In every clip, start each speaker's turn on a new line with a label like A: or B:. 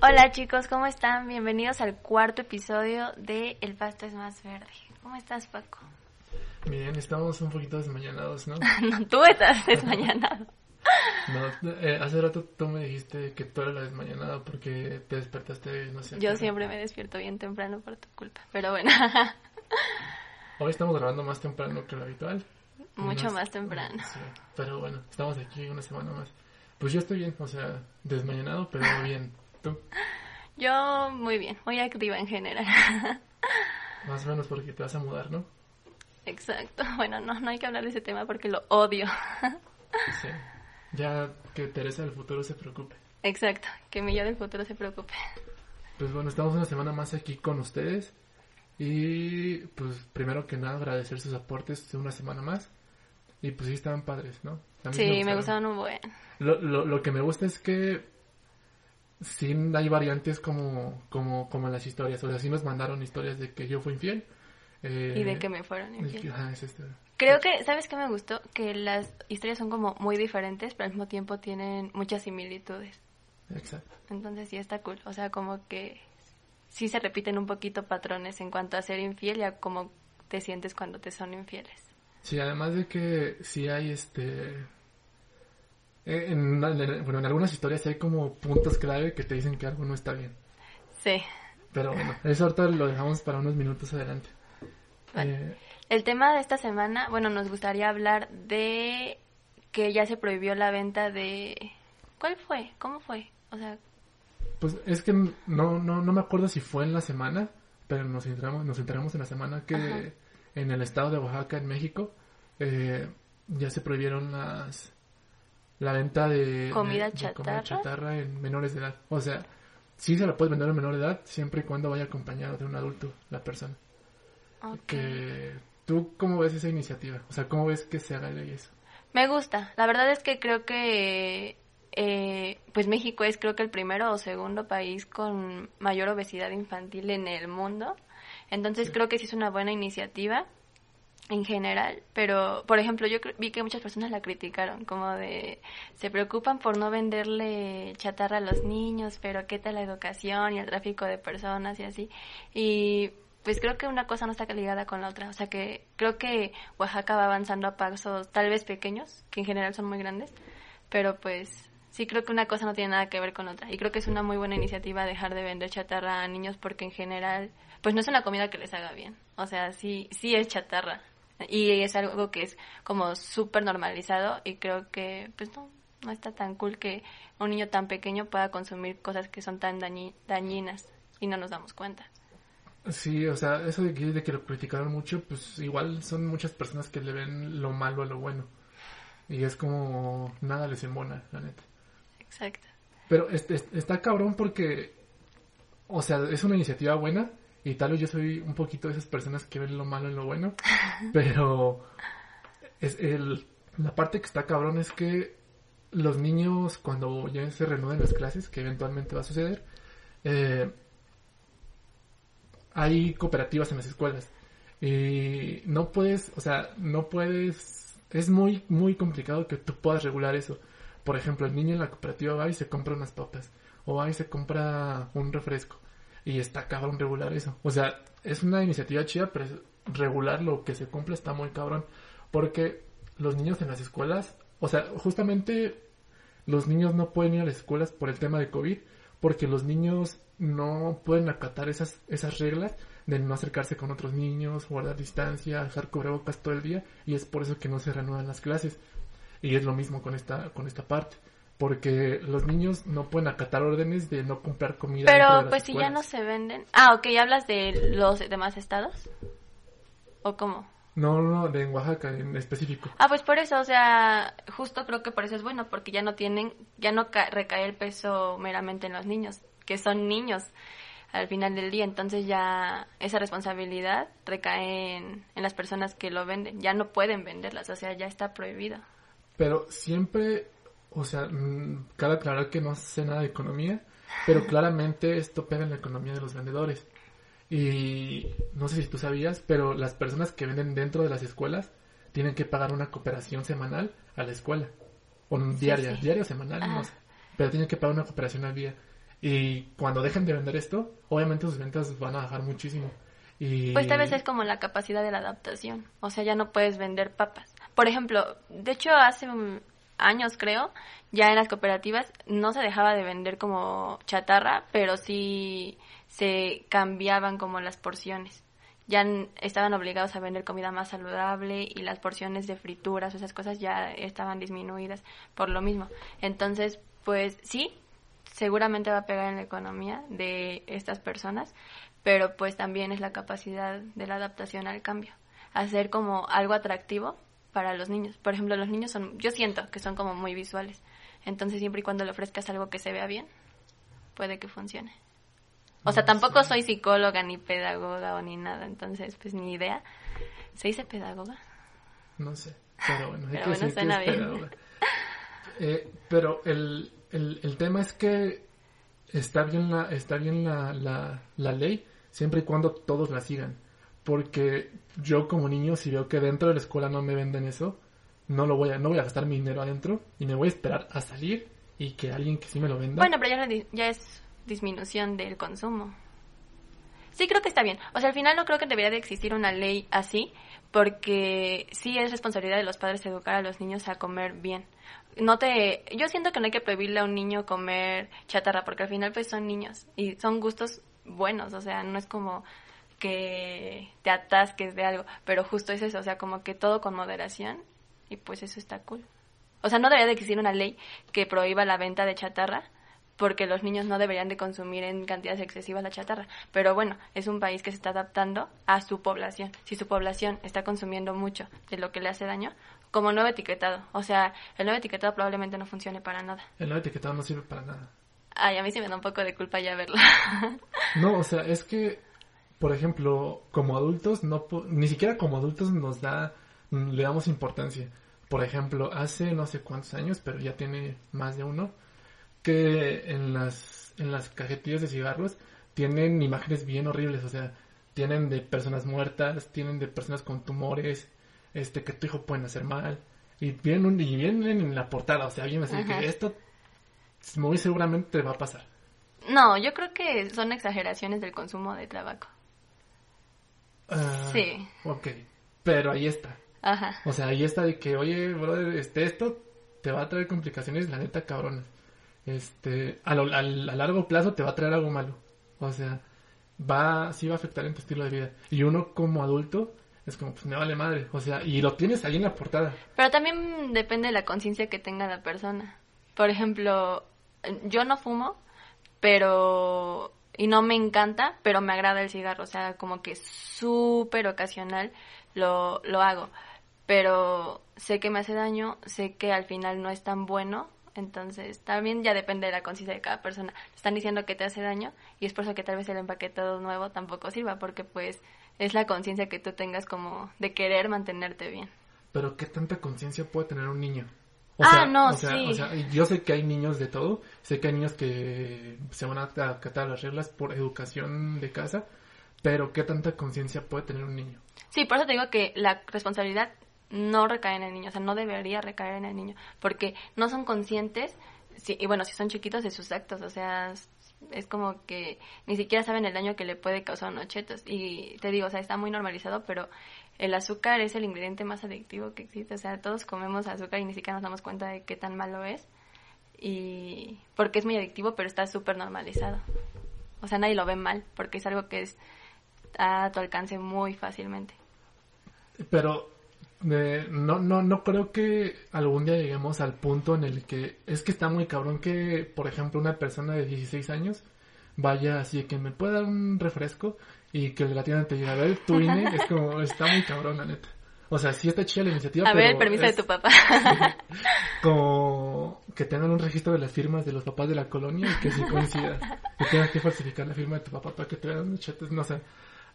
A: Hola chicos, ¿cómo están? Bienvenidos al cuarto episodio de El pasto es más verde. ¿Cómo estás, Paco?
B: Bien, estamos un poquito desmañanados, ¿no?
A: no, tú estás desmañanado.
B: No, eh, hace rato tú me dijiste que tú eras la desmañanada porque te despertaste, no sé.
A: Yo siempre me despierto bien temprano por tu culpa, pero bueno.
B: Hoy estamos grabando más temprano que lo habitual.
A: Mucho más, temprano.
B: Sí, pero bueno, estamos aquí una semana más. Pues yo estoy bien, o sea, desmañanado, pero bien. ¿Tú?
A: Yo muy bien, muy activa en general.
B: Más o menos porque te vas a mudar, ¿no?
A: Exacto. Bueno, no, no hay que hablar de ese tema porque lo odio.
B: Sí. Ya que Teresa del futuro se preocupe.
A: Exacto, que mi yo del futuro se preocupe.
B: Pues bueno, estamos una semana más aquí con ustedes. Y pues primero que nada agradecer sus aportes de una semana más. Y pues sí estaban padres, ¿no?
A: Sí, me gustaron un buen.
B: Lo, lo, lo que me gusta es que sí hay variantes como, como, como en las historias. O sea, sí nos mandaron historias de que yo fui infiel. eh,
A: Y de que me fueron
B: que-
A: infiel.
B: es este.
A: Creo que, ¿sabes qué me gustó? Que las historias son como muy diferentes, pero al mismo tiempo tienen muchas similitudes.
B: Exacto.
A: Entonces sí está cool. O sea, como que sí se repiten un poquito patrones en cuanto a ser infiel y a cómo te sientes cuando te son infieles.
B: Sí, además de que sí hay este... eh, En, en- bueno, en algunas historias hay como puntos clave que te dicen que algo no está bien.
A: Sí.
B: Pero bueno, eso ahorita lo dejamos para unos minutos adelante. Eh,
A: El tema de esta semana, bueno, nos gustaría hablar de que ya se prohibió la venta de... ¿Cuál fue? ¿Cómo fue? O sea,
B: pues es que no, no, no me acuerdo si fue en la semana, pero nos enteramos, nos enteramos en la semana que
A: Ajá.
B: en el estado de Oaxaca, en México, eh, ya se prohibieron las la venta de
A: ¿Comida
B: de- de
A: chatarra?
B: comida chatarra en menores de edad. O sea, sí se la puedes vender en menor de edad siempre y cuando vaya acompañado de un adulto la persona.
A: ok.
B: Que tú cómo ves esa iniciativa? O sea, ¿cómo ves que se haga ley eso?
A: Me gusta. La verdad es que creo que eh, pues México es creo que el primero o segundo país con mayor obesidad infantil en el mundo. Entonces
B: Sí.
A: creo que sí es una buena iniciativa en general, pero por ejemplo yo vi que muchas personas la criticaron, como de se preocupan por no venderle chatarra a los niños, pero qué tal la educación y el tráfico de personas y así. Y pues creo que una cosa no está ligada con la otra, o sea que creo que Oaxaca va avanzando a pasos tal vez pequeños, que en general son muy grandes, pero pues sí creo que una cosa no tiene nada que ver con otra. Y creo que es una muy buena iniciativa dejar de vender chatarra a niños porque en general pues no es una comida que les haga bien. O sea, sí sí es chatarra. Y es algo que es como súper normalizado y creo que pues no no está tan cool que un niño tan pequeño pueda consumir cosas que son tan dañi- dañinas y no nos damos cuenta.
B: Sí, o sea, eso de que, de que lo criticaron mucho, pues igual son muchas personas que le ven lo malo a lo bueno. Y es como nada les embona, la neta.
A: Exacto.
B: Pero este, este- está cabrón porque, o sea, es una iniciativa buena y tal vez yo soy un poquito de esas personas que ven lo malo en lo bueno, pero es el, la parte que está cabrón es que los niños cuando ya se reanuden las clases, que eventualmente va a suceder, eh, hay cooperativas en las escuelas y no puedes, o sea, no puedes, es muy, muy complicado que tú puedas regular eso. Por ejemplo, el niño en la cooperativa va y se compra unas papas o va y se compra un refresco y está cabrón regular eso. O sea, es una iniciativa chida, pero regular lo que se cumple está muy cabrón porque los niños en las escuelas, o sea, justamente los niños no pueden ir a las escuelas por el tema de COVID porque los niños no pueden acatar esas, esas reglas de no acercarse con otros niños, guardar distancia, dejar cubrebocas todo el día y es por eso que no se reanudan las clases. Y es lo mismo con esta, con esta parte. Porque los niños no pueden acatar órdenes de no comprar comida. de
A: Pero pues si ya no se venden. Ah, ok, ¿hablas de los demás estados? ¿O cómo?
B: No, no, no, de en Oaxaca en específico.
A: Ah, pues por eso, o sea, justo creo que por eso es bueno, porque ya no tienen, ya no ca- recae el peso meramente en los niños, que son niños al final del día, entonces ya esa responsabilidad recae en, en las personas que lo venden, ya no pueden venderlas, o sea, ya está prohibido.
B: Pero siempre, o sea, mm, cabe aclarar que no sé nada de economía, pero claramente esto pega en la economía de los vendedores. Y no sé si tú sabías, pero las personas que venden dentro de las escuelas tienen que pagar una cooperación semanal a la escuela. O diaria,
A: sí.
B: diaria o semanal, no sé. Pero tienen que pagar una cooperación al día. Y cuando dejen de vender esto, obviamente sus ventas van a bajar muchísimo. Y...
A: Pues tal vez es como la capacidad de la adaptación. O sea, ya no puedes vender papas. Por ejemplo, de hecho hace años creo, ya en las cooperativas no se dejaba de vender como chatarra, pero sí se cambiaban como las porciones. Ya estaban obligados a vender comida más saludable y las porciones de frituras esas cosas ya estaban disminuidas por lo mismo. Entonces, pues sí, seguramente va a pegar en la economía de estas personas, pero pues también es la capacidad de la adaptación al cambio. Hacer como algo atractivo para los niños. Por ejemplo, los niños son, yo siento que son como muy visuales. Entonces, siempre y cuando le ofrezcas algo que se vea bien, puede que funcione. O sea, tampoco soy psicóloga ni pedagoga o ni nada, entonces, pues ni idea. ¿Se dice pedagoga?
B: No sé, pero bueno, hay que decir que es pedagoga. Eh, pero el, el, el, tema es que está bien la, está bien la, la, la ley siempre y cuando todos la sigan. Porque yo como niño, si veo que dentro de la escuela no me venden eso, no lo voy a, no voy a gastar mi dinero adentro y me voy a esperar a salir y que alguien que sí me lo venda.
A: Bueno, pero ya, ya es disminución del consumo. Sí, creo que está bien. O sea, al final no creo que debería de existir una ley así, porque sí es responsabilidad de los padres educar a los niños a comer bien. No te, yo siento que no hay que prohibirle a un niño comer chatarra, porque al final pues son niños y son gustos buenos, o sea, no es como que te atasques de algo, pero justo es eso, o sea, como que todo con moderación y pues eso está cool. O sea, no debería de existir una ley que prohíba la venta de chatarra porque los niños no deberían de consumir en cantidades excesivas la chatarra. Pero bueno, es un país que se está adaptando a su población. Si su población está consumiendo mucho de lo que le hace daño, como nuevo etiquetado. O sea, el nuevo etiquetado probablemente no funcione para nada.
B: El nuevo etiquetado no sirve para nada.
A: Ay, a mí sí me da un poco de culpa ya verlo.
B: no, o sea, es que, por ejemplo, como adultos, no ni siquiera como adultos nos da, le damos importancia. Por ejemplo, hace no sé cuántos años, pero ya tiene más de uno, que en las, en las cajetillas de cigarros tienen imágenes bien horribles, o sea, tienen de personas muertas, tienen de personas con tumores, este, que tu hijo pueden hacer mal, y vienen, y vienen en la portada, o sea, alguien me dice que esto muy seguramente va a pasar.
A: No, yo creo que son exageraciones del consumo de tabaco.
B: Ah, sí. Ok, pero ahí está. Ajá. O sea, ahí está de que, oye, brother, este, esto te va a traer complicaciones, la neta, cabrón este, a, a, largo plazo te va a traer algo malo. O sea, va, sí va a afectar en tu estilo de vida. Y uno como adulto es como, pues me vale madre. O sea, y lo tienes ahí en la portada.
A: Pero también depende de la conciencia que tenga la persona. Por ejemplo, yo no fumo, pero y no me encanta, pero me agrada el cigarro, o sea, como que súper ocasional lo, lo hago. Pero sé que me hace daño, sé que al final no es tan bueno entonces, también ya depende de la conciencia de cada persona. Están diciendo que te hace daño y es por eso que tal vez el empaquetado nuevo tampoco sirva, porque pues es la conciencia que tú tengas como de querer mantenerte bien.
B: Pero ¿qué tanta conciencia puede tener un niño?
A: Ah, no,
B: sí.
A: O
B: sea, yo sé que hay niños de todo, sé que hay niños que se van a acatar las reglas por educación de casa, pero ¿qué tanta conciencia puede tener un niño?
A: Sí, por eso te digo que la responsabilidad no recae en el niño, o sea, no debería recaer en el niño, porque no son conscientes, y bueno, si son chiquitos, de sus actos, o sea, es como que ni siquiera saben el daño que le puede causar unos chetos. Y te digo, o sea, está muy normalizado, pero el azúcar es el ingrediente más adictivo que existe. O sea, todos comemos azúcar y ni siquiera nos damos cuenta de qué tan malo es. Y porque es muy adictivo, pero está súper normalizado. O sea, nadie lo ve mal, porque es algo que es a tu alcance muy fácilmente.
B: Pero no, no, no creo que algún día lleguemos al punto en el que es que está muy cabrón que, por ejemplo, una persona de 16 años vaya así que me pueda dar un refresco y que la tienda te diga, a ver, tu INE, es como, está muy cabrón, la neta. O sea, sí está chida la iniciativa.
A: A ver, el permiso de tu papá.
B: como que tengan un registro de las firmas de los papás de la colonia y que sí coincida. que tengas que falsificar la firma de tu papá para que te vean chates, no sé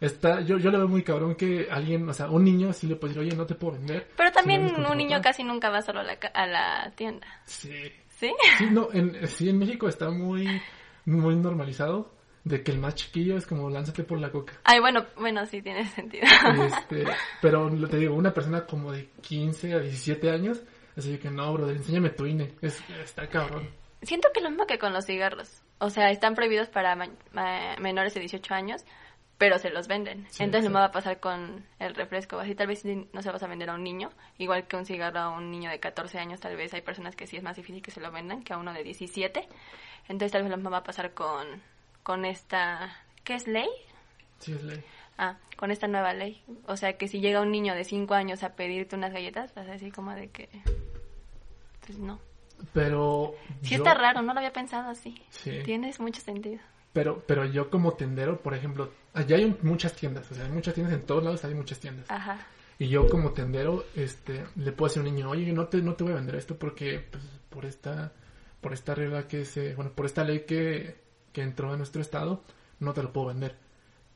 B: está yo yo le veo muy cabrón que alguien o sea un niño sí le puede decir oye no te puedo vender
A: pero también un niño casi nunca va solo a la, a la tienda
B: sí
A: sí
B: sí no en sí en México está muy muy normalizado de que el más chiquillo es como lánzate por la coca
A: ay bueno bueno sí tiene sentido
B: este pero te digo una persona como de 15 a 17 años así que no bro enséñame tu INE es, está cabrón
A: siento que lo mismo que con los cigarros O sea, están prohibidos para menores de 18 años, pero se los venden.
B: Sí,
A: Entonces,
B: sí.
A: no me va a pasar con el refresco. Así tal vez no se lo vas a vender a un niño, igual que un cigarro a un niño de 14 años, tal vez hay personas que sí es más difícil que se lo vendan que a uno de 17. Entonces, tal vez lo mismo va a pasar con, con esta... ¿Qué es ley?
B: Sí, es ley.
A: Ah, con esta nueva ley. O sea, que si llega un niño de 5 años a pedirte unas galletas, vas a decir como de que... Pues no.
B: Pero.
A: Sí
B: yo-
A: está raro, no lo había pensado así.
B: Sí.
A: Tienes mucho sentido.
B: Pero, pero yo como tendero, por ejemplo, allá hay un- muchas tiendas, o sea, hay muchas tiendas en todos lados, hay muchas tiendas.
A: Ajá.
B: Y yo como tendero, este, le puedo decir a un niño, oye, no te, no te voy a vender esto porque, pues, por esta, por esta regla que se, bueno, por esta ley que, que entró a nuestro estado, no te lo puedo vender.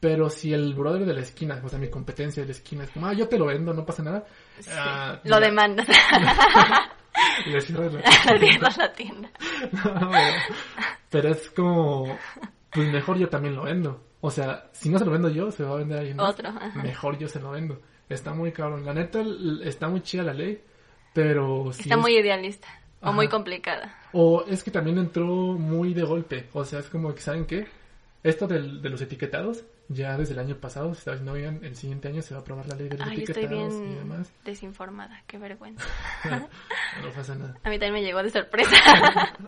B: Pero si el brother de la esquina, o sea, mi competencia de la esquina es como, ah, yo te lo vendo, no pasa nada.
A: Sí,
B: ah,
A: lo
B: ya,
A: demandas.
B: Le cierras la
A: Cierras la tienda.
B: No, pero, pero es como, pues mejor yo también lo vendo. O sea, si no se lo vendo yo, se va a vender alguien más.
A: Otro, ajá.
B: Mejor yo se lo vendo. Está muy cabrón. La neta, está muy chida la ley, pero sí
A: Está
B: es-
A: muy idealista. O
B: Ajá.
A: muy complicada.
B: O es que también entró muy de golpe. O sea, es como que, ¿saben qué? Esto del- de los etiquetados, ya desde el año pasado, se está diciendo, oigan, el siguiente año se va a aprobar la ley de los
A: Ay, estoy
B: etiquetados y
A: bien
B: demás.
A: desinformada. Qué vergüenza.
B: no pasa nada.
A: A mí también me llegó de sorpresa.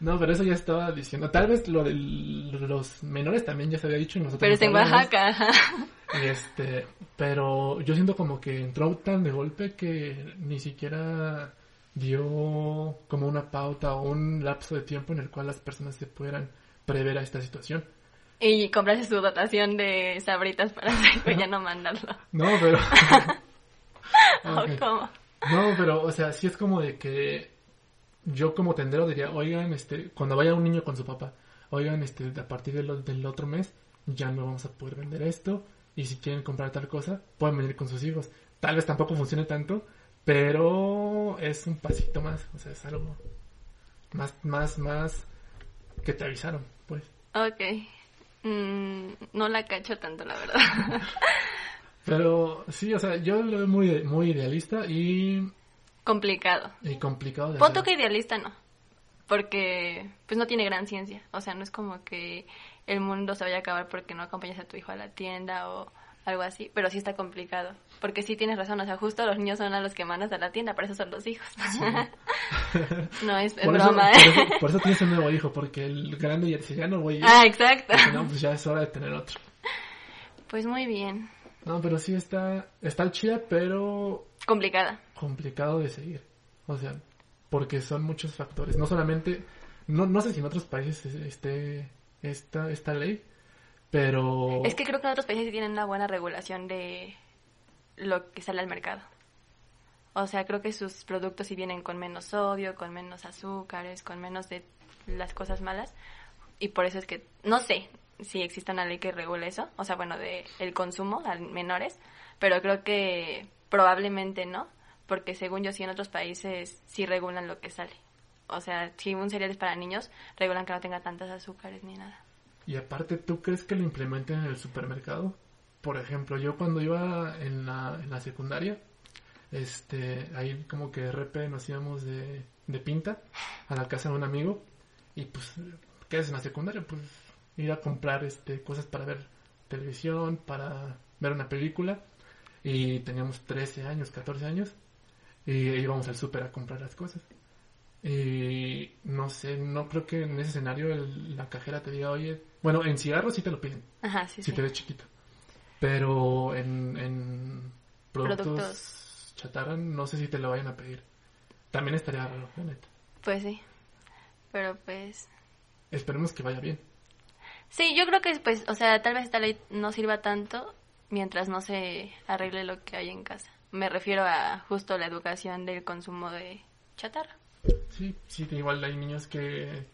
B: No, pero eso ya estaba diciendo. Tal vez lo de los menores también ya se había dicho y nosotros
A: Pero es en. Oaxaca.
B: Y este, pero yo siento como que entró tan de golpe que ni siquiera dio como una pauta o un lapso de tiempo en el cual las personas se pudieran prever a esta situación.
A: Y comprarse su dotación de sabritas para después ya no mandarlo.
B: No, pero...
A: ¿O
B: Ok.
A: cómo?
B: No, pero, o sea, sí es como de que yo como tendero diría, oigan, este, cuando vaya un niño con su papá, oigan, este, a partir del, del otro mes ya no vamos a poder vender esto y si quieren comprar tal cosa, pueden venir con sus hijos. Tal vez tampoco funcione tanto, pero es un pasito más, o sea, es algo más, más, más que te avisaron, pues.
A: Ok. Mm, no la cacho tanto, la verdad.
B: Pero sí, o sea, yo lo veo muy, muy idealista y,
A: Complicado.
B: y complicado de
A: que idealista no. Porque pues no tiene gran ciencia. O sea, no es como que el mundo se vaya a acabar porque no acompañas a tu hijo a la tienda o algo así. Pero sí está complicado. Porque sí tienes razón. O sea, justo los niños son a los que mandas a la tienda. Por eso son los hijos. no es,
B: Por eso,
A: broma,
B: por,
A: ¿eh?
B: eso, por eso tienes un nuevo hijo, porque el grande ya dice, ya no voy yo.
A: Ah, exacto.
B: No, pues ya es hora de tener otro.
A: Pues muy bien.
B: No, pero sí está, está chida, pero
A: Complicada.
B: complicado de seguir. O sea, porque son muchos factores. No solamente, no, no sé si en otros países esté esta, esta ley, pero...
A: Es que creo que en otros países sí tienen una buena regulación de lo que sale al mercado. O sea, creo que sus productos sí vienen con menos sodio, con menos azúcares, con menos de las cosas malas. Y por eso es que, no sé si existe una ley que regule eso, o sea, bueno, de el consumo a menores, pero creo que probablemente no, porque según yo sí en otros países sí regulan lo que sale. O sea, si un cereal es para niños, regulan que no tenga tantas azúcares ni nada.
B: Y aparte, ¿tú crees que lo implementen en el supermercado? Por ejemplo, yo cuando iba en la, en la secundaria, este, ahí como que de repente nos íbamos de, de pinta a la casa de un amigo y pues, ¿qué es en la secundaria? Pues ir a comprar este, cosas para ver televisión, para ver una película y teníamos 13 años, 14 años y íbamos al súper a comprar las cosas. Y no sé, no creo que en ese escenario el- la cajera te diga, oye, bueno, en cigarros sí te lo piden,
A: Ajá, sí,
B: si
A: sí.
B: te ves chiquito. Pero en, en productos,
A: Productos.
B: chatarra no sé si te lo vayan a pedir. También estaría raro, la neta.
A: Pues sí. Pero pues...
B: Esperemos que vaya bien.
A: Sí, yo creo que pues, o sea, tal vez esta ley no sirva tanto mientras no se arregle lo que hay en casa. Me refiero a justo la educación del consumo de chatarra.
B: Sí, sí, igual hay niños que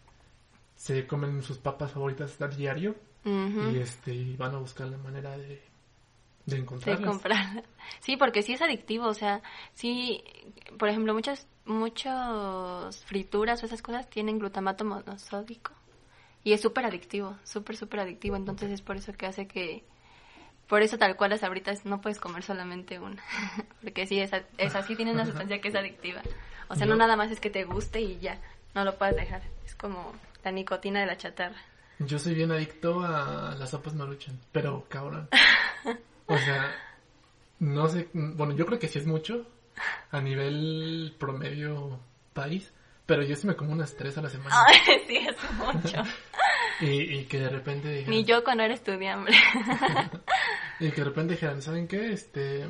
B: se comen sus papas favoritas a diario y este y van a buscar la manera de, de
A: de
B: encontrarlas.
A: comprar. Sí, porque sí es adictivo, o sea, sí, por ejemplo, muchas muchos frituras o esas cosas tienen glutamato monosódico y es súper adictivo, súper súper adictivo, entonces es por eso que hace que por eso tal cual las sabritas no puedes comer solamente una, porque sí, esa, esa sí tiene una sustancia que es adictiva. O sea, no nada más es que te guste y ya, no lo puedes dejar. Es como la nicotina de la chatarra.
B: Yo soy bien adicto a las sopas maruchan, pero cabrón. O sea, no sé, bueno, yo creo que sí es mucho a nivel promedio país, pero yo sí me como unas tres a la semana.
A: Ay, sí, es mucho.
B: y, y que de repente
A: Ni yo cuando era estudiante.
B: y que de repente dijeran, ¿saben qué? Este,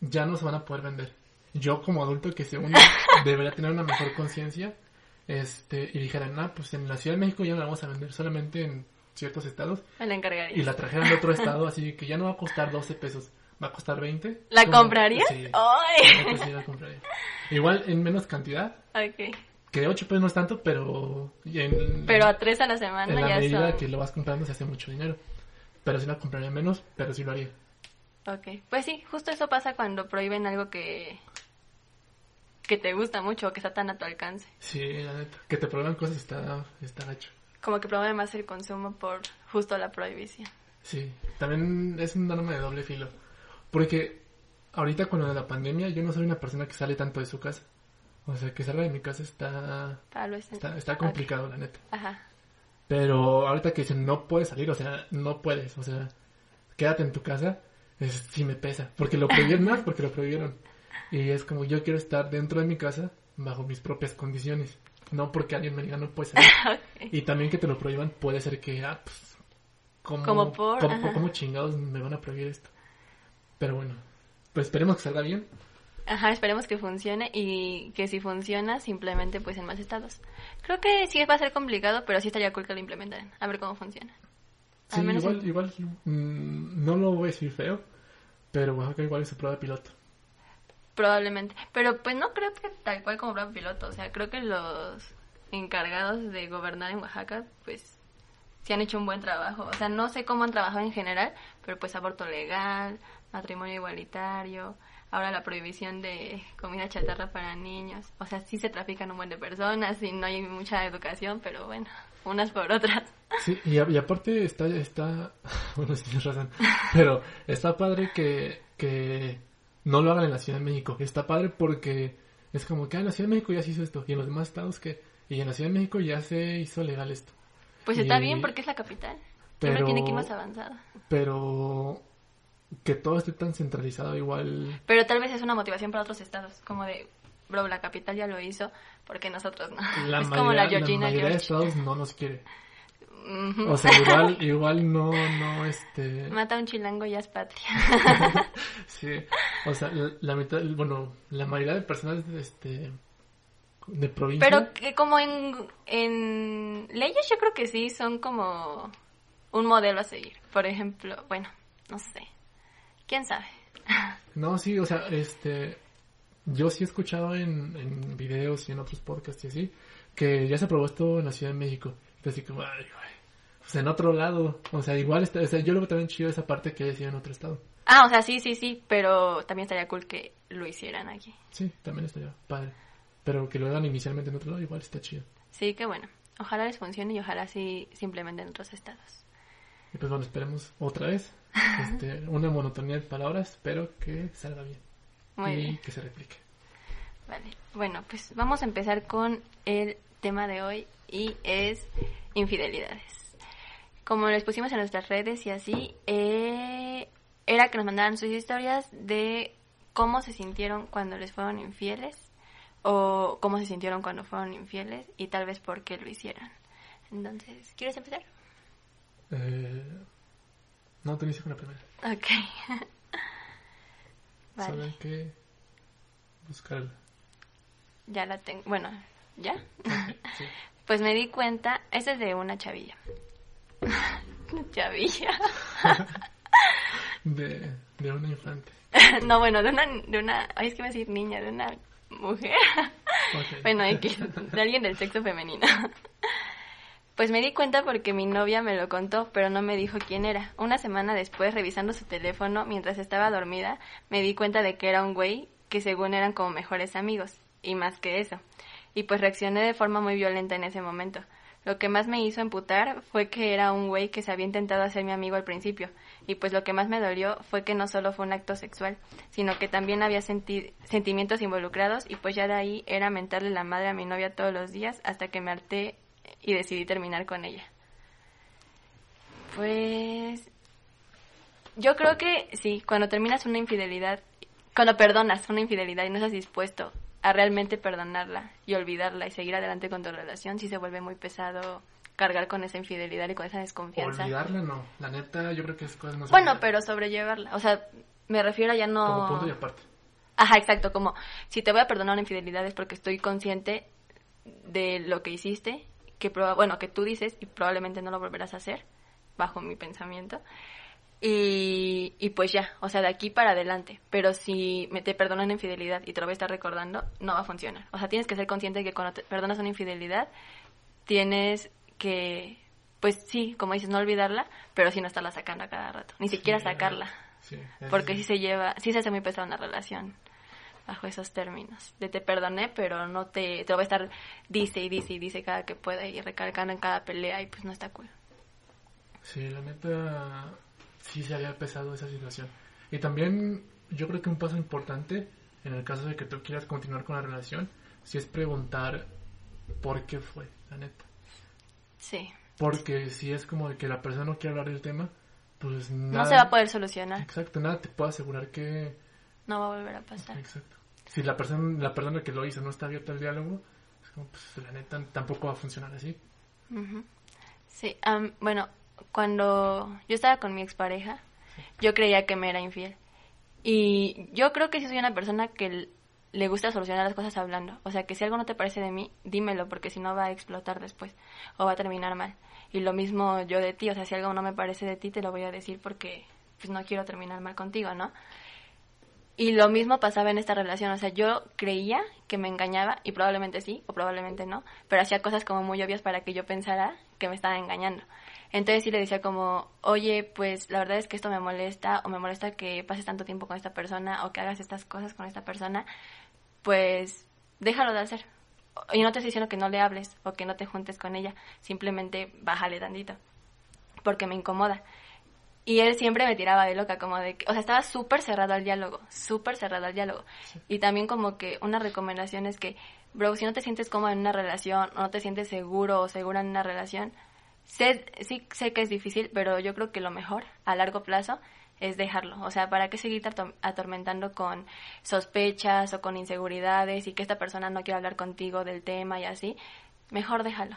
B: ya no se van a poder vender. Yo como adulto que según yo debería tener una mejor conciencia, este, y dijeran, ah, pues en la Ciudad de México ya no la vamos a vender, solamente en ciertos estados,
A: Me la encargaría.
B: y la trajeran de otro estado, así que ya no va a costar 12 pesos, va a costar 20.
A: ¿La
B: ¿Cómo?
A: comprarías?
B: Sí,
A: Ay.
B: sí la compraría. Igual en menos cantidad,
A: Ok.
B: que de 8 pesos no es tanto, pero en,
A: Pero a tres a la semana
B: en la
A: ya
B: medida
A: son...
B: que lo vas comprando se hace mucho dinero. Pero sí la compraría menos, pero sí lo haría.
A: Ok. Pues sí, justo eso pasa cuando prohíben algo que... que te gusta mucho o que está tan a tu alcance.
B: Sí, la neta. Que te prueban cosas está, está gacho.
A: Como que promueve más el consumo por justo la prohibición.
B: Sí, también es un arma de doble filo. Porque ahorita con lo de la pandemia, yo no soy una persona que sale tanto de su casa. O sea, que salga de mi casa está,
A: vez...
B: está, complicado, la neta.
A: Ajá.
B: Pero ahorita que dicen no puedes salir, o sea, no puedes, o sea, quédate en tu casa, es, sí me pesa. Porque lo prohibieron más, porque lo prohibieron. Y es como yo quiero estar dentro de mi casa bajo mis propias condiciones. No porque alguien me diga no puedes salir.
A: Ok.
B: Y también que te lo prohíban puede ser que, ah, pues, ¿cómo,
A: Como por,
B: cómo- cómo chingados me van a prohibir esto? Pero bueno, pues esperemos que salga bien.
A: Ajá, esperemos que funcione y que si funciona, simplemente pues en más estados. Creo que sí va a ser complicado, pero sí estaría cool que lo implementaran. A ver cómo funciona.
B: Sí,
A: menos
B: igual,
A: en-
B: igual, mm, no lo voy a decir feo, pero Oaxaca igual es su prueba de piloto.
A: Probablemente. Pero pues no creo que tal cual como prueba piloto. O sea, creo que los encargados de gobernar en Oaxaca, pues sí han hecho un buen trabajo. O sea, no sé cómo han trabajado en general, pero pues aborto legal, matrimonio igualitario, ahora la prohibición de comida chatarra para niños. O sea, sí se trafican un buen de personas y no hay mucha educación, pero bueno, unas por otras.
B: Sí, y, y aparte está, está, bueno, sí tienes razón, pero está padre que, que no lo hagan en la Ciudad de México. Está padre porque es como que ah, en la Ciudad de México ya se hizo esto, y en los demás estados que, y en la Ciudad de México ya se hizo legal esto.
A: Pues está
B: Y-
A: bien porque es la capital.
B: Pero-
A: tiene que ir más avanzado.
B: Pero que todo esté tan centralizado igual,
A: Pero tal vez es una motivación para otros estados, como de, bro, la capital ya lo hizo, porque nosotros no.
B: la
A: es como la
B: mayoría, la
A: Georgina
B: mayoría de
A: George.
B: estados no nos quiere. O sea, igual, igual no, no, este...
A: Mata a un chilango y ya es patria.
B: Sí, o sea, la, la mitad, bueno, la mayoría de personas, este, de provincia...
A: Pero que como en, en leyes yo creo que sí son como un modelo a seguir. Por ejemplo, bueno, no sé. ¿Quién sabe?
B: No, sí, o sea, este, yo sí he escuchado en, en videos y en otros podcasts y así, que ya se aprobó esto en la Ciudad de México. Entonces, así como, ay, güey, pues en otro lado, o sea, igual, está, o sea, yo lo veo también chido esa parte que haya sido en otro estado.
A: Ah, o sea, sí, sí, sí, pero también estaría cool que lo hicieran aquí.
B: Sí, también estaría padre. Pero que lo hagan inicialmente en otro lado, igual está chido.
A: Sí, que bueno. Ojalá les funcione y ojalá sí simplemente en otros estados.
B: Y pues bueno, esperemos otra vez, este, una monotonía de palabras, pero que salga bien.
A: Muy
B: y
A: bien.
B: que se replique.
A: Vale, bueno, pues vamos a empezar con el tema de hoy y es infidelidades. Como les pusimos en nuestras redes y así, eh, era que nos mandaran sus historias de cómo se sintieron cuando les fueron infieles o cómo se sintieron cuando fueron infieles y tal vez por qué lo hicieron. Entonces, ¿quieres empezar?
B: Eh, no, tú inicia con la primera.
A: Ok. Vale,
B: que buscarla.
A: ya la tengo. Bueno, ¿ya?
B: Sí.
A: Pues me di cuenta, esta es de una chavilla. chavilla.
B: De, de una infante.
A: no, bueno, de una, de una, ay, es que iba a decir niña, de una mujer. Bueno, de alguien del sexo femenino. Pues me di cuenta porque mi novia me lo contó, pero no me dijo quién era. Una semana después, revisando su teléfono mientras estaba dormida, me di cuenta de que era un güey que según eran como mejores amigos, y más que eso. Y pues reaccioné de forma muy violenta en ese momento. Lo que más me hizo emputar fue que era un güey que se había intentado hacer mi amigo al principio, y pues lo que más me dolió fue que no solo fue un acto sexual, sino que también había senti- sentimientos involucrados, y pues ya de ahí era mentarle la madre a mi novia todos los días hasta que me harté y decidí terminar con ella. Pues yo creo que sí, cuando terminas una infidelidad, cuando perdonas una infidelidad y no estás dispuesto a realmente perdonarla y olvidarla y seguir adelante con tu relación, sí se vuelve muy pesado cargar con esa infidelidad y con esa desconfianza.
B: Olvidarla no, la neta yo creo que es cosa más
A: Bueno, pero sobrellevarla, o sea, me refiero a ya no...
B: Como punto y aparte.
A: Ajá, exacto, como si te voy a perdonar una infidelidad es porque estoy consciente de lo que hiciste, que bueno, que tú dices y probablemente no lo volverás a hacer, bajo mi pensamiento. Y, y pues ya, o sea, de aquí para adelante. Pero si me te perdonan infidelidad y te lo voy a estar recordando, no va a funcionar. O sea, tienes que ser consciente de que cuando te perdonas una infidelidad, tienes que, pues sí, como dices, no olvidarla, pero sí no estarla sacando a cada rato. Ni siquiera sacarla. porque sí. se lleva, sí se hace muy pesada una relación bajo esos términos. De te perdoné, pero no te, te lo voy a estar dice y dice y dice cada que pueda y recalcando en cada pelea y pues no está cool.
B: Sí, la neta sí se había pesado esa situación. Y también yo creo que un paso importante en el caso de que tú quieras continuar con la relación, sí es preguntar por qué fue, la neta.
A: Sí.
B: Porque si es como de que la persona no quiere hablar del tema, pues nada...
A: No se va a poder solucionar.
B: Exacto, nada te puedo asegurar que...
A: No va a volver a pasar.
B: Exacto. Si la persona, la persona que lo hizo no está abierta al diálogo, es como, pues la neta tampoco va a funcionar así.
A: Sí, bueno, cuando yo estaba con mi expareja, yo creía que me era infiel. Y yo creo que si soy una persona que le gusta solucionar las cosas hablando. O sea, que si algo no te parece de mí, dímelo, porque si no va a explotar después o va a terminar mal. Y lo mismo yo de ti, o sea, si algo no me parece de ti, te lo voy a decir porque pues no quiero terminar mal contigo, ¿no? Y lo mismo pasaba en esta relación, o sea, yo creía que me engañaba y probablemente sí o probablemente no, pero hacía cosas como muy obvias para que yo pensara que me estaba engañando. Entonces sí le decía como, oye, pues la verdad es que esto me molesta o me molesta que pases tanto tiempo con esta persona o que hagas estas cosas con esta persona, pues déjalo de hacer. Y no te estoy diciendo que no le hables o que no te juntes con ella, simplemente bájale tantito, porque me incomoda. Y él siempre me tiraba de loca, como de que, o sea, estaba súper cerrado al diálogo, súper cerrado al diálogo. Y también como que una recomendación es que, bro, si no te sientes cómodo en una relación, o no te sientes seguro o segura en una relación, sé, sí sé que es difícil, pero yo creo que lo mejor a largo plazo es dejarlo. O sea, ¿para qué seguir atormentando con sospechas o con inseguridades y que esta persona no quiera hablar contigo del tema y así? Mejor déjalo.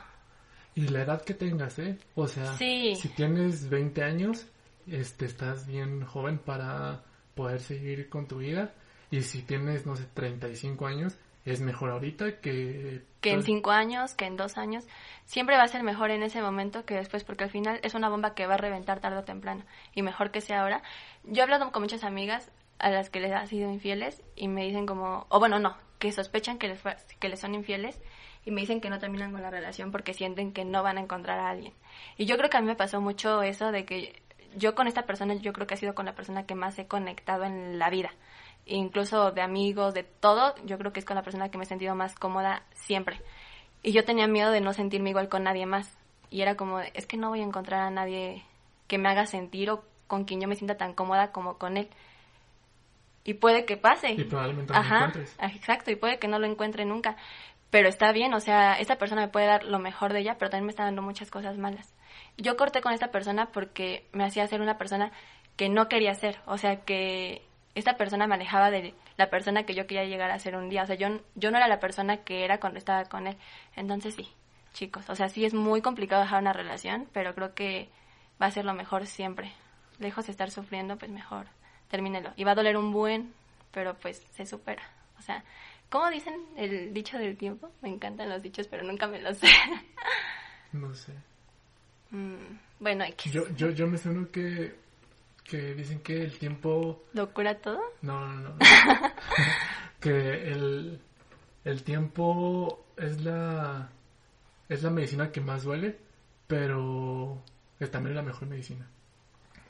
B: Y la edad que tengas, ¿eh? O sea, si tienes 20 años, este, estás bien joven para poder seguir con tu vida. Y si tienes, no sé, 35 años, es mejor ahorita que...
A: Que en 5 años, que en 2 años. Siempre va a ser mejor en ese momento que después, porque al final es una bomba que va a reventar tarde o temprano. Y mejor que sea ahora. Yo he hablado con muchas amigas a las que les ha sido infieles y me dicen como... O bueno, no, que sospechan que les, que les son infieles y me dicen que no terminan con la relación porque sienten que no van a encontrar a alguien. Y yo creo que a mí me pasó mucho eso de que yo con esta persona, yo creo que ha sido con la persona que más he conectado en la vida. Incluso de amigos, de todo, yo creo que es con la persona que me he sentido más cómoda siempre. Y yo tenía miedo de no sentirme igual con nadie más. Y era como, es que no voy a encontrar a nadie que me haga sentir o con quien yo me sienta tan cómoda como con él. Y puede que pase.
B: Y probablemente no lo encuentres.
A: Exacto, y puede que no lo encuentre nunca. Pero está bien, o sea, esta persona me puede dar lo mejor de ella, pero también me está dando muchas cosas malas yo corté con esta persona porque me hacía ser una persona que no quería ser, o sea, que esta persona me alejaba de la persona que yo quería llegar a ser un día, o sea, yo, yo no era la persona que era cuando estaba con él. Entonces sí, chicos, o sea, sí es muy complicado dejar una relación, pero creo que va a ser lo mejor siempre. Lejos de estar sufriendo, pues mejor, termínelo. Y va a doler un buen, pero pues se supera. O sea, ¿cómo dicen el dicho del tiempo? Me encantan los dichos, pero nunca me los sé.
B: no sé.
A: Mm, bueno, hay que...
B: Yo, yo, yo me sé uno que, que dicen que el tiempo...
A: ¿Lo cura todo?
B: No, no, no. que el, el tiempo es la, es la medicina que más duele, pero es también la mejor medicina.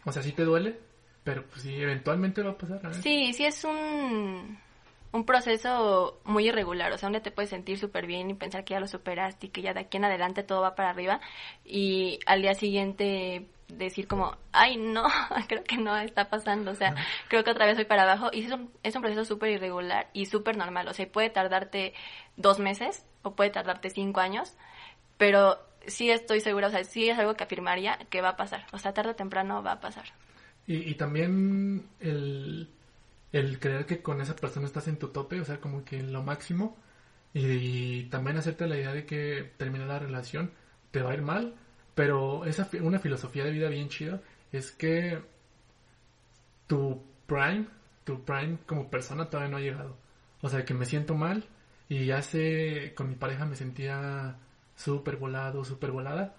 B: O sea, sí te duele, pero pues sí, eventualmente va a pasar.
A: Sí, sí es un un proceso muy irregular, o sea, donde te puedes sentir súper bien y pensar que ya lo superaste y que ya de aquí en adelante todo va para arriba y al día siguiente decir como, ay, no, creo que no está pasando, o sea, creo que otra vez voy para abajo y es un, es un proceso súper irregular y súper normal, o sea, puede tardarte dos meses o puede tardarte cinco años, pero sí estoy segura, o sea, sí es algo que afirmaría que va a pasar. O sea, tarde o temprano va a pasar.
B: Y, y también el, el creer que con esa persona estás en tu tope, o sea, como que en lo máximo. Y, también hacerte la idea de que terminar la relación te va a ir mal. Pero esa una filosofía de vida bien chida es que tu prime, tu prime como persona todavía no ha llegado. O sea, que me siento mal y hace con mi pareja me sentía súper volado, súper volada,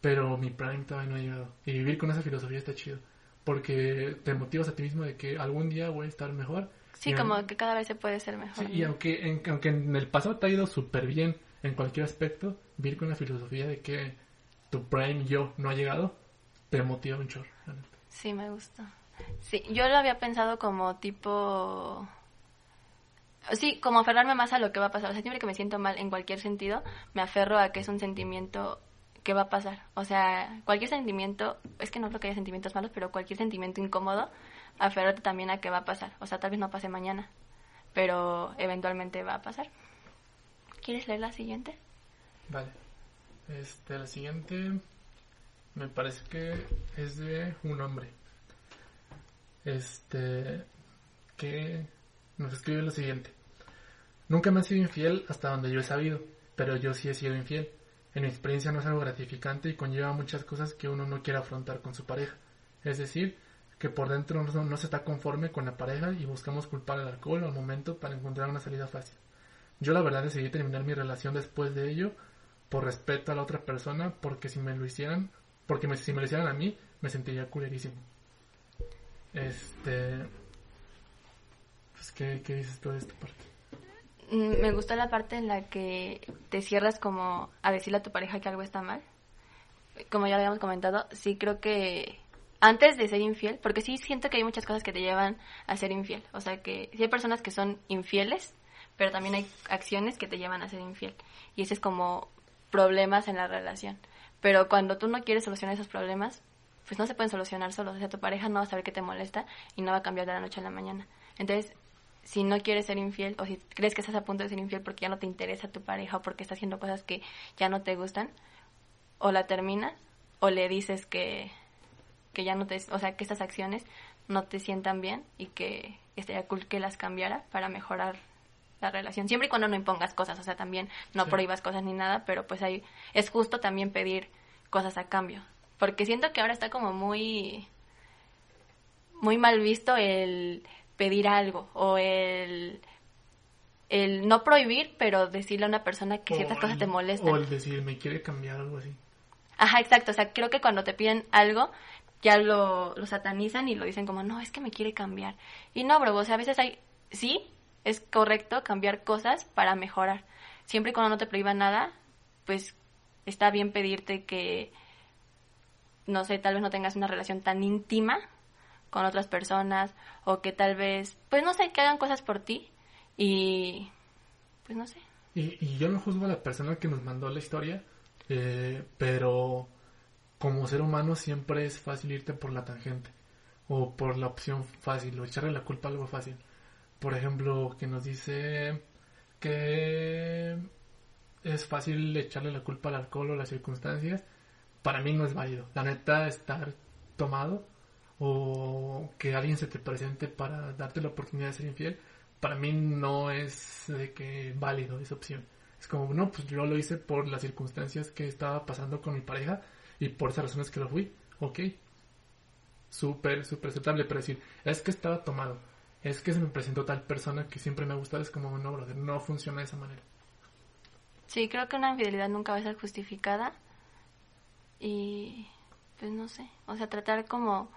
B: pero mi prime todavía no ha llegado. Y vivir con esa filosofía está chido, porque te motivas a ti mismo de que algún día voy a estar mejor.
A: Sí, como que cada vez se puede ser mejor.
B: Sí, y aunque en, aunque en el pasado te ha ido súper bien en cualquier aspecto, vivir con la filosofía de que tu prime yo no ha llegado, te motiva un chorro.
A: Sí, me gusta. Sí, yo lo había pensado como tipo... Sí, como aferrarme más a lo que va a pasar. O sea, siempre que me siento mal en cualquier sentido, me aferro a que es un sentimiento que va a pasar. O sea, cualquier sentimiento, es que no creo que haya sentimientos malos, pero cualquier sentimiento incómodo, aferrarte también a que va a pasar. O sea, tal vez no pase mañana, pero eventualmente va a pasar. ¿Quieres leer la siguiente?
B: Vale. Este, la siguiente me parece que es de un hombre este, que nos escribe lo siguiente. Nunca me han sido infiel hasta donde yo he sabido, pero yo sí he sido infiel. En mi experiencia no es algo gratificante y conlleva muchas cosas que uno no quiere afrontar con su pareja. Es decir, que por dentro no, se está conforme con la pareja y buscamos culpar al alcohol al momento para encontrar una salida fácil. Yo la verdad decidí terminar mi relación después de ello por respeto a la otra persona porque si me lo hicieran, porque si me lo hicieran a mí me sentiría culerísimo. Este. Pues, ¿qué, ¿qué dices tú de esta parte?
A: Mm, me gustó la parte en la que te cierras como a decirle a tu pareja que algo está mal. Como ya habíamos comentado, sí creo que antes de ser infiel, porque sí siento que hay muchas cosas que te llevan a ser infiel. O sea que sí hay personas que son infieles, pero también hay acciones que te llevan a ser infiel. Y ese es como problemas en la relación. Pero cuando tú no quieres solucionar esos problemas, pues no se pueden solucionar solos. O sea, tu pareja no va a saber qué te molesta y no va a cambiar de la noche a la mañana. Entonces, si no quieres ser infiel o si crees que estás a punto de ser infiel porque ya no te interesa tu pareja o porque está haciendo cosas que ya no te gustan, o la terminas o le dices que, que ya no te, o sea, que estas acciones no te sientan bien y que estaría cool que las cambiara para mejorar la relación. Siempre y cuando no impongas cosas, o sea, también no prohíbas cosas ni nada, pero pues ahí es justo también pedir cosas a cambio. Porque siento que ahora está como muy, muy mal visto el pedir algo o el, el no prohibir, pero decirle a una persona que ciertas cosas te molestan.
B: O el decir, me quiere cambiar algo así.
A: Ajá, exacto. O sea, creo que cuando te piden algo, ya lo, lo satanizan y lo dicen como, no, es que me quiere cambiar. Y no, bro, o sea, a veces hay, sí, es correcto cambiar cosas para mejorar. Siempre y cuando no te prohíba nada, pues está bien pedirte que no sé, tal vez no tengas una relación tan íntima con otras personas o que tal vez, pues no sé, que hagan cosas por ti y pues no sé.
B: Y, yo no juzgo a la persona que nos mandó la historia, eh, pero como ser humano siempre es fácil irte por la tangente o por la opción fácil o echarle la culpa a algo fácil. Por ejemplo, que nos dice que es fácil echarle la culpa al alcohol o las circunstancias para mí no es válido. La neta, estar tomado o que alguien se te presente para darte la oportunidad de ser infiel, para mí no es de que válido esa opción. Es como, no, pues yo lo hice por las circunstancias que estaba pasando con mi pareja y por esas razones que lo fui. Ok. Súper, súper aceptable, pero decir, es que estaba tomado, es que se me presentó tal persona que siempre me ha gustado, es como, no, brother, no funciona de esa manera.
A: Sí, creo que una infidelidad nunca va a ser justificada y pues no sé, o sea, tratar como,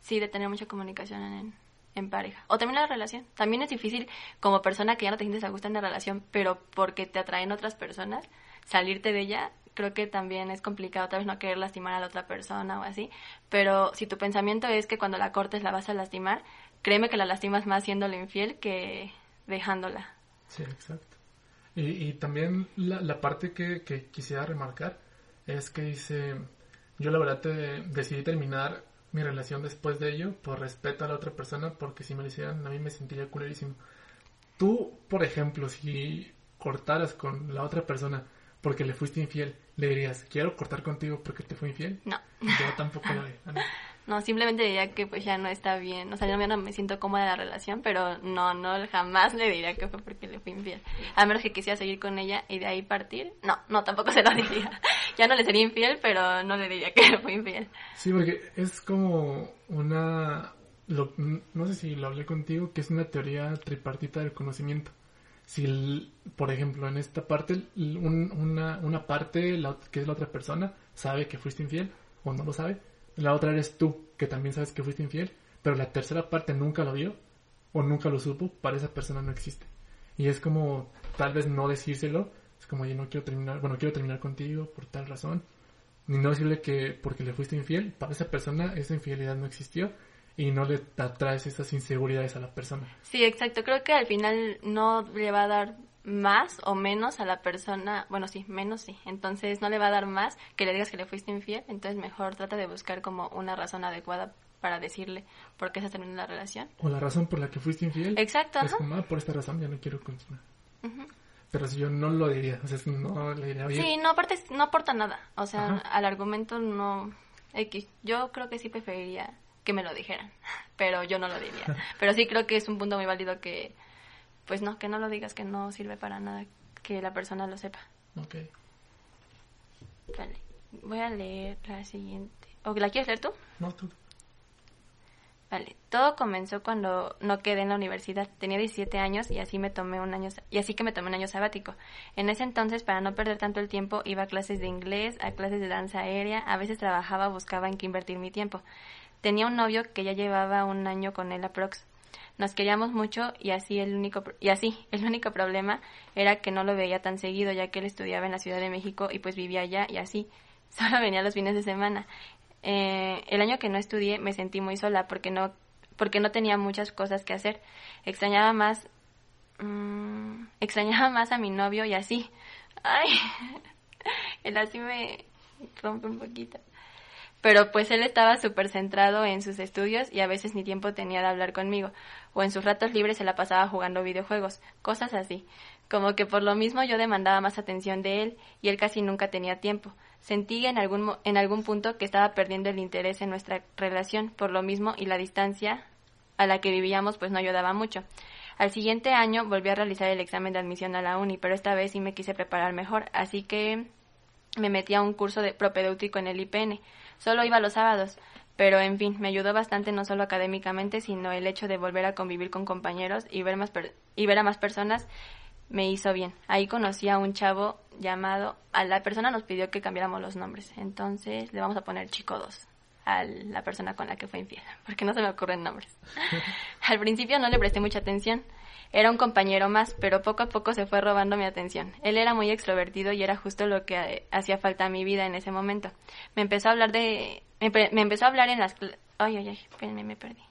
A: sí, de tener mucha comunicación en, en pareja. O también la relación. También es difícil como persona que ya no te sientes a gusto en la relación, pero porque te atraen otras personas, salirte de ella, creo que también es complicado, tal vez no querer lastimar a la otra persona o así, pero si tu pensamiento es que cuando la cortes la vas a lastimar, créeme que la lastimas más siéndole infiel que dejándola.
B: Sí, exacto. Y, y también la, la parte que, que quisiera remarcar es que dice, yo la verdad te, decidí terminar mi relación después de ello por respeto a la otra persona porque si me lo hicieran a mí me sentiría culerísimo. Tú, por ejemplo, si cortaras con la otra persona porque le fuiste infiel, ¿le dirías, quiero cortar contigo porque te fui infiel?
A: No.
B: Yo tampoco lo haría. No.
A: No, simplemente diría que pues ya no está bien. O sea, yo no me siento cómoda en la relación, pero no, no, jamás le diría que fue porque le fui infiel. A menos que quisiera seguir con ella y de ahí partir. No, no, tampoco se lo diría. Ya no le sería infiel, pero no le diría que fui infiel.
B: Sí, porque es como una... lo- no sé si lo hablé contigo, que es una teoría tripartita del conocimiento. Si, el- por ejemplo, en esta parte, un- una, una parte, la que es la otra persona, sabe que fuiste infiel o no lo sabe. La otra eres tú, que también sabes que fuiste infiel, pero la tercera parte nunca lo vio o nunca lo supo, para esa persona no existe. Y es como, tal vez no decírselo, como, yo no quiero terminar, bueno, quiero terminar contigo por tal razón, ni no decirle que porque le fuiste infiel, para esa persona esa infidelidad no existió y no le atraes esas inseguridades a la persona.
A: Sí, exacto. Creo que al final no le va a dar más o menos a la persona, bueno, sí, menos sí. Entonces no le va a dar más que le digas que le fuiste infiel, entonces mejor trata de buscar como una razón adecuada para decirle por qué se terminó la relación.
B: O la razón por la que fuiste infiel
A: Exacto,
B: es como, ah, por esta razón ya no quiero continuar.
A: Ujú.
B: Pero si yo no lo diría, o sea, no le diría, oye,
A: Sí, no, aparte no aporta nada. O sea,
B: Ajá.
A: al argumento no... X. Yo creo que sí preferiría que me lo dijeran, pero yo no lo diría. Pero sí creo que es un punto muy válido que, pues no, que no lo digas, que no sirve para nada, que la persona lo sepa.
B: ok.
A: Vale, voy a leer la siguiente. ¿O la quieres leer tú?
B: No, tú.
A: Vale, todo comenzó cuando no quedé en la universidad. Tenía 17 años y así me tomé un año y así que me tomé un año sabático. En ese entonces, para no perder tanto el tiempo, iba a clases de inglés, a clases de danza aérea, a veces trabajaba, buscaba en qué invertir mi tiempo. Tenía un novio que ya llevaba un año con él aprox. Nos queríamos mucho y así el único y así el único problema era que no lo veía tan seguido ya que él estudiaba en la Ciudad de México y pues vivía allá y así solo venía los fines de semana. Eh, el año que no estudié me sentí muy sola porque no porque no tenía muchas cosas que hacer. Extrañaba más mm, extrañaba más a mi novio y así. Ay, el así me rompe un poquito. Pero pues él estaba súper centrado en sus estudios y a veces ni tiempo tenía de hablar conmigo. O en sus ratos libres se la pasaba jugando videojuegos, cosas así. Como que por lo mismo yo demandaba más atención de él y él casi nunca tenía tiempo. Sentí en algún, en algún punto que estaba perdiendo el interés en nuestra relación por lo mismo y la distancia a la que vivíamos pues no ayudaba mucho. Al siguiente año volví a realizar el examen de admisión a la uni, pero esta vez sí me quise preparar mejor, así que me metí a un curso de propedéutico en el IPN. Solo iba los sábados, pero en fin, me ayudó bastante no solo académicamente, sino el hecho de volver a convivir con compañeros y ver, más per- y ver a más personas me hizo bien. Ahí conocí a un chavo llamado, a la persona nos pidió que cambiáramos los nombres, entonces le vamos a poner Chico 2 a la persona con la que fue infiel, porque no se me ocurren nombres. Al principio no le presté mucha atención. Era un compañero más, pero poco a poco se fue robando mi atención. Él era muy extrovertido y era justo lo que eh, hacía falta a mi vida en ese momento. Me empezó a hablar de... Me, me empezó a hablar en las... Ay, ay, ay, espérenme, me perdí.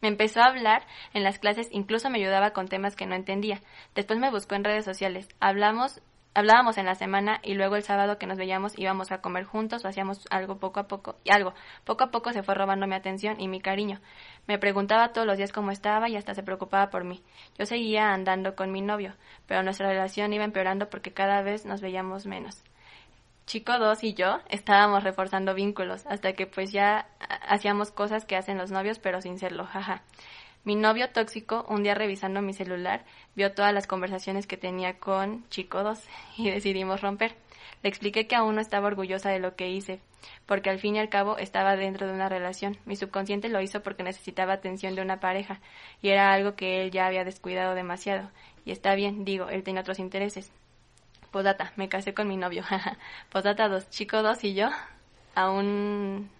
A: Me empezó a hablar en las clases, incluso me ayudaba con temas que no entendía. Después me buscó en redes sociales. Hablamos, hablábamos en la semana y luego el sábado que nos veíamos íbamos a comer juntos o hacíamos algo poco a poco. Y algo, poco a poco se fue robando mi atención y mi cariño. Me preguntaba todos los días cómo estaba y hasta se preocupaba por mí. Yo seguía andando con mi novio, pero nuestra relación iba empeorando porque cada vez nos veíamos menos. Chico 2 y yo estábamos reforzando vínculos hasta que pues ya ha- hacíamos cosas que hacen los novios pero sin serlo, jaja. Mi novio tóxico, un día revisando mi celular, vio todas las conversaciones que tenía con Chico 2 y decidimos romper. Le expliqué que aún no estaba orgullosa de lo que hice, porque al fin y al cabo estaba dentro de una relación. Mi subconsciente lo hizo porque necesitaba atención de una pareja, y era algo que él ya había descuidado demasiado. Y está bien, digo, él tiene otros intereses. Posdata, me casé con mi novio. Posdata 2, chico 2 y yo, aún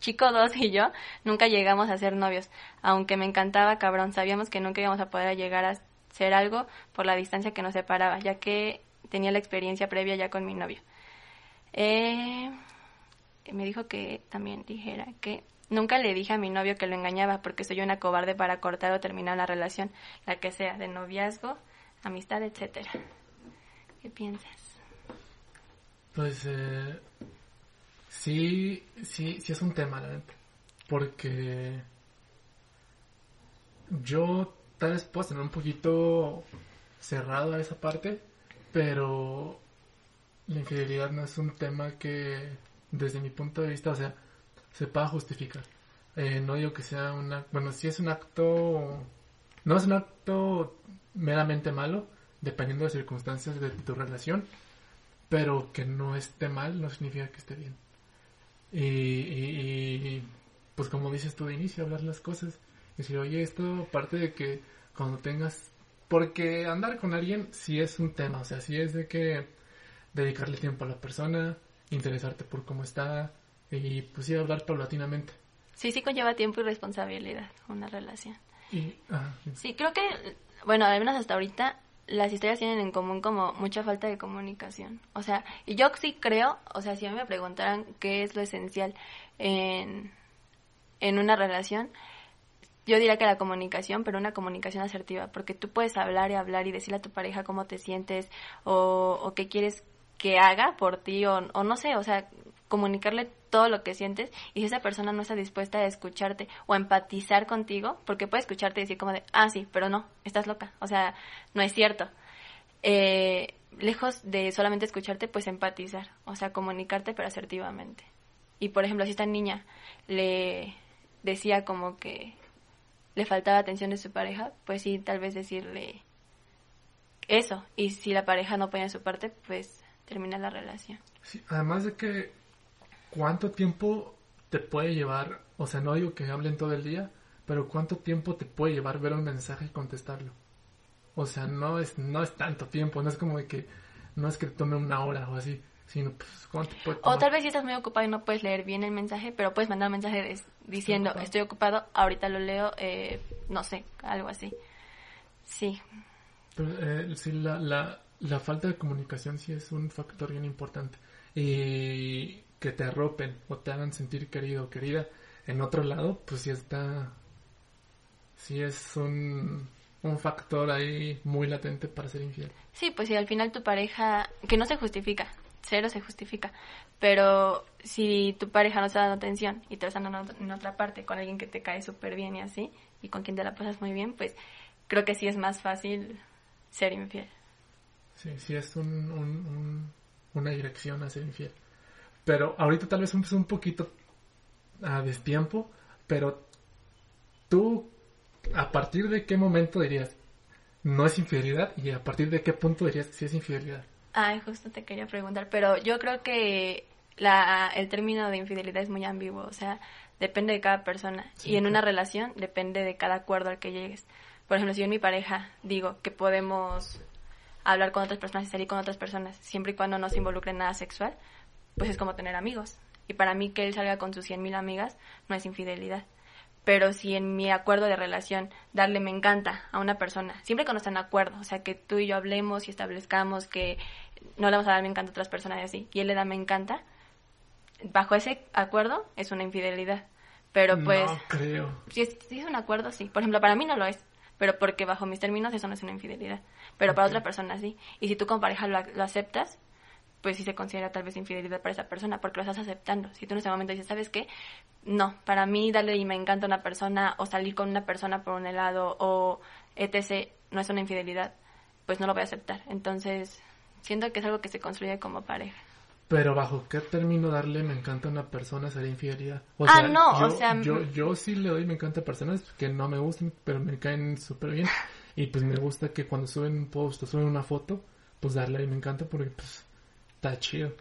A: chico 2 y yo, nunca llegamos a ser novios. Aunque me encantaba, cabrón, sabíamos que nunca íbamos a poder llegar a ser algo por la distancia que nos separaba, ya que tenía la experiencia previa ya con mi novio. Eh, me dijo que también dijera que nunca le dije a mi novio que lo engañaba porque soy una cobarde para cortar o terminar la relación, la que sea, de noviazgo, amistad, etcétera. ¿Qué piensas?
B: Pues eh, sí, sí, sí es un tema, la neta. Porque yo tal vez puedo tener un poquito cerrado a esa parte, pero la infidelidad no es un tema que, desde mi punto de vista, o sea, se pueda justificar. Eh, no digo que sea una... Bueno, si es un acto... No es un acto meramente malo, dependiendo de las circunstancias de tu relación, pero que no esté mal no significa que esté bien. Y, y, pues como dices tú de inicio, hablar las cosas. Y decir, oye, esto parte de que cuando tengas... Porque andar con alguien sí es un tema, o sea, sí es de que dedicarle tiempo a la persona, interesarte por cómo está y pues sí hablar paulatinamente.
A: Sí, sí conlleva tiempo y responsabilidad una relación.
B: Y,
A: sí, creo que, bueno, al menos hasta ahorita las historias tienen en común como mucha falta de comunicación. O sea, y yo sí creo, o sea, si a mí me preguntaran qué es lo esencial en, en una relación, yo diría que la comunicación, pero una comunicación asertiva, porque tú puedes hablar y hablar y decirle a tu pareja cómo te sientes o, qué quieres que haga por ti o no sé, o sea, comunicarle todo lo que sientes y si esa persona no está dispuesta a escucharte o a empatizar contigo, porque puede escucharte y decir como de, ah, sí, pero no, estás loca, o sea, no es cierto. Eh, lejos de solamente escucharte, pues empatizar, o sea, comunicarte pero asertivamente. Y por ejemplo, si esta niña le decía como que le faltaba atención de su pareja, pues sí, tal vez decirle eso. Y si la pareja no pone su parte, pues termina la relación.
B: Además de que ¿cuánto tiempo te puede llevar? O sea, no digo que hablen todo el día, pero ¿cuánto tiempo te puede llevar ver un mensaje y contestarlo? O sea, no es, no es tanto tiempo, no es como de que, no es que te tome una hora o así, sino pues, ¿cuánto puede
A: O tal vez si estás muy ocupado y no puedes leer bien el mensaje, pero puedes mandar un mensaje diciendo, estoy ocupado, ahorita lo leo, eh, no sé, algo así. Sí.
B: Pero, eh, sí, la, la, la falta de comunicación sí es un factor bien importante. Y que te arropen o te hagan sentir querido o querida en otro lado, pues sí está, sí es un, un factor ahí muy latente para ser infiel.
A: Sí, pues si al final tu pareja, que no se justifica, cero se justifica, pero si tu pareja no está dando atención y te está dando en otra parte con alguien que te cae súper bien y así, y con quien te la pasas muy bien, pues creo que sí es más fácil ser infiel.
B: Sí, sí es un, una dirección a ser infiel. Pero ahorita tal vez es un poquito a destiempo, pero tú, ¿a partir de qué momento dirías no es infidelidad? Y a partir de qué punto dirías si es infidelidad?
A: Ay, justo te quería preguntar, pero yo creo que la, el término de infidelidad es muy ambiguo, o sea, depende de cada persona. y en una relación depende de cada acuerdo al que llegues. Por ejemplo, si yo en mi pareja digo que podemos hablar con otras personas y salir con otras personas, siempre y cuando no se involucre en nada sexual, pues es como tener amigos. Y para mí que él salga con sus cien mil amigas no es infidelidad. Pero si en mi acuerdo de relación darle me encanta a una persona, siempre cuando están en acuerdo, o sea, que tú y yo hablemos y establezcamos que no le vamos a dar me encanta a otras personas y así, y él le da me encanta, bajo ese acuerdo es una infidelidad. Pero pues...
B: No creo.
A: Si es, si es un acuerdo, sí. Por ejemplo, para mí no lo es, pero porque bajo mis términos eso no es una infidelidad. Pero para otra persona sí. Y si tú como pareja lo, lo aceptas, pues sí se considera tal vez infidelidad para esa persona, porque lo estás aceptando. Si tú en ese momento dices, ¿sabes qué? No, para mí darle y me encanta una persona, o salir con una persona por un helado, o etc., no es una infidelidad, pues no lo voy a aceptar. Entonces, siento que es algo que se construye como pareja.
B: Pero bajo qué término darle me encanta a una persona sería infidelidad.
A: O ah, no, o sea...
B: Yo, yo sí le doy me encanta a personas que no me gustan, pero me caen súper bien. Y pues me gusta que cuando suben un post o suben una foto, pues darle y me encanta porque pues Está chido.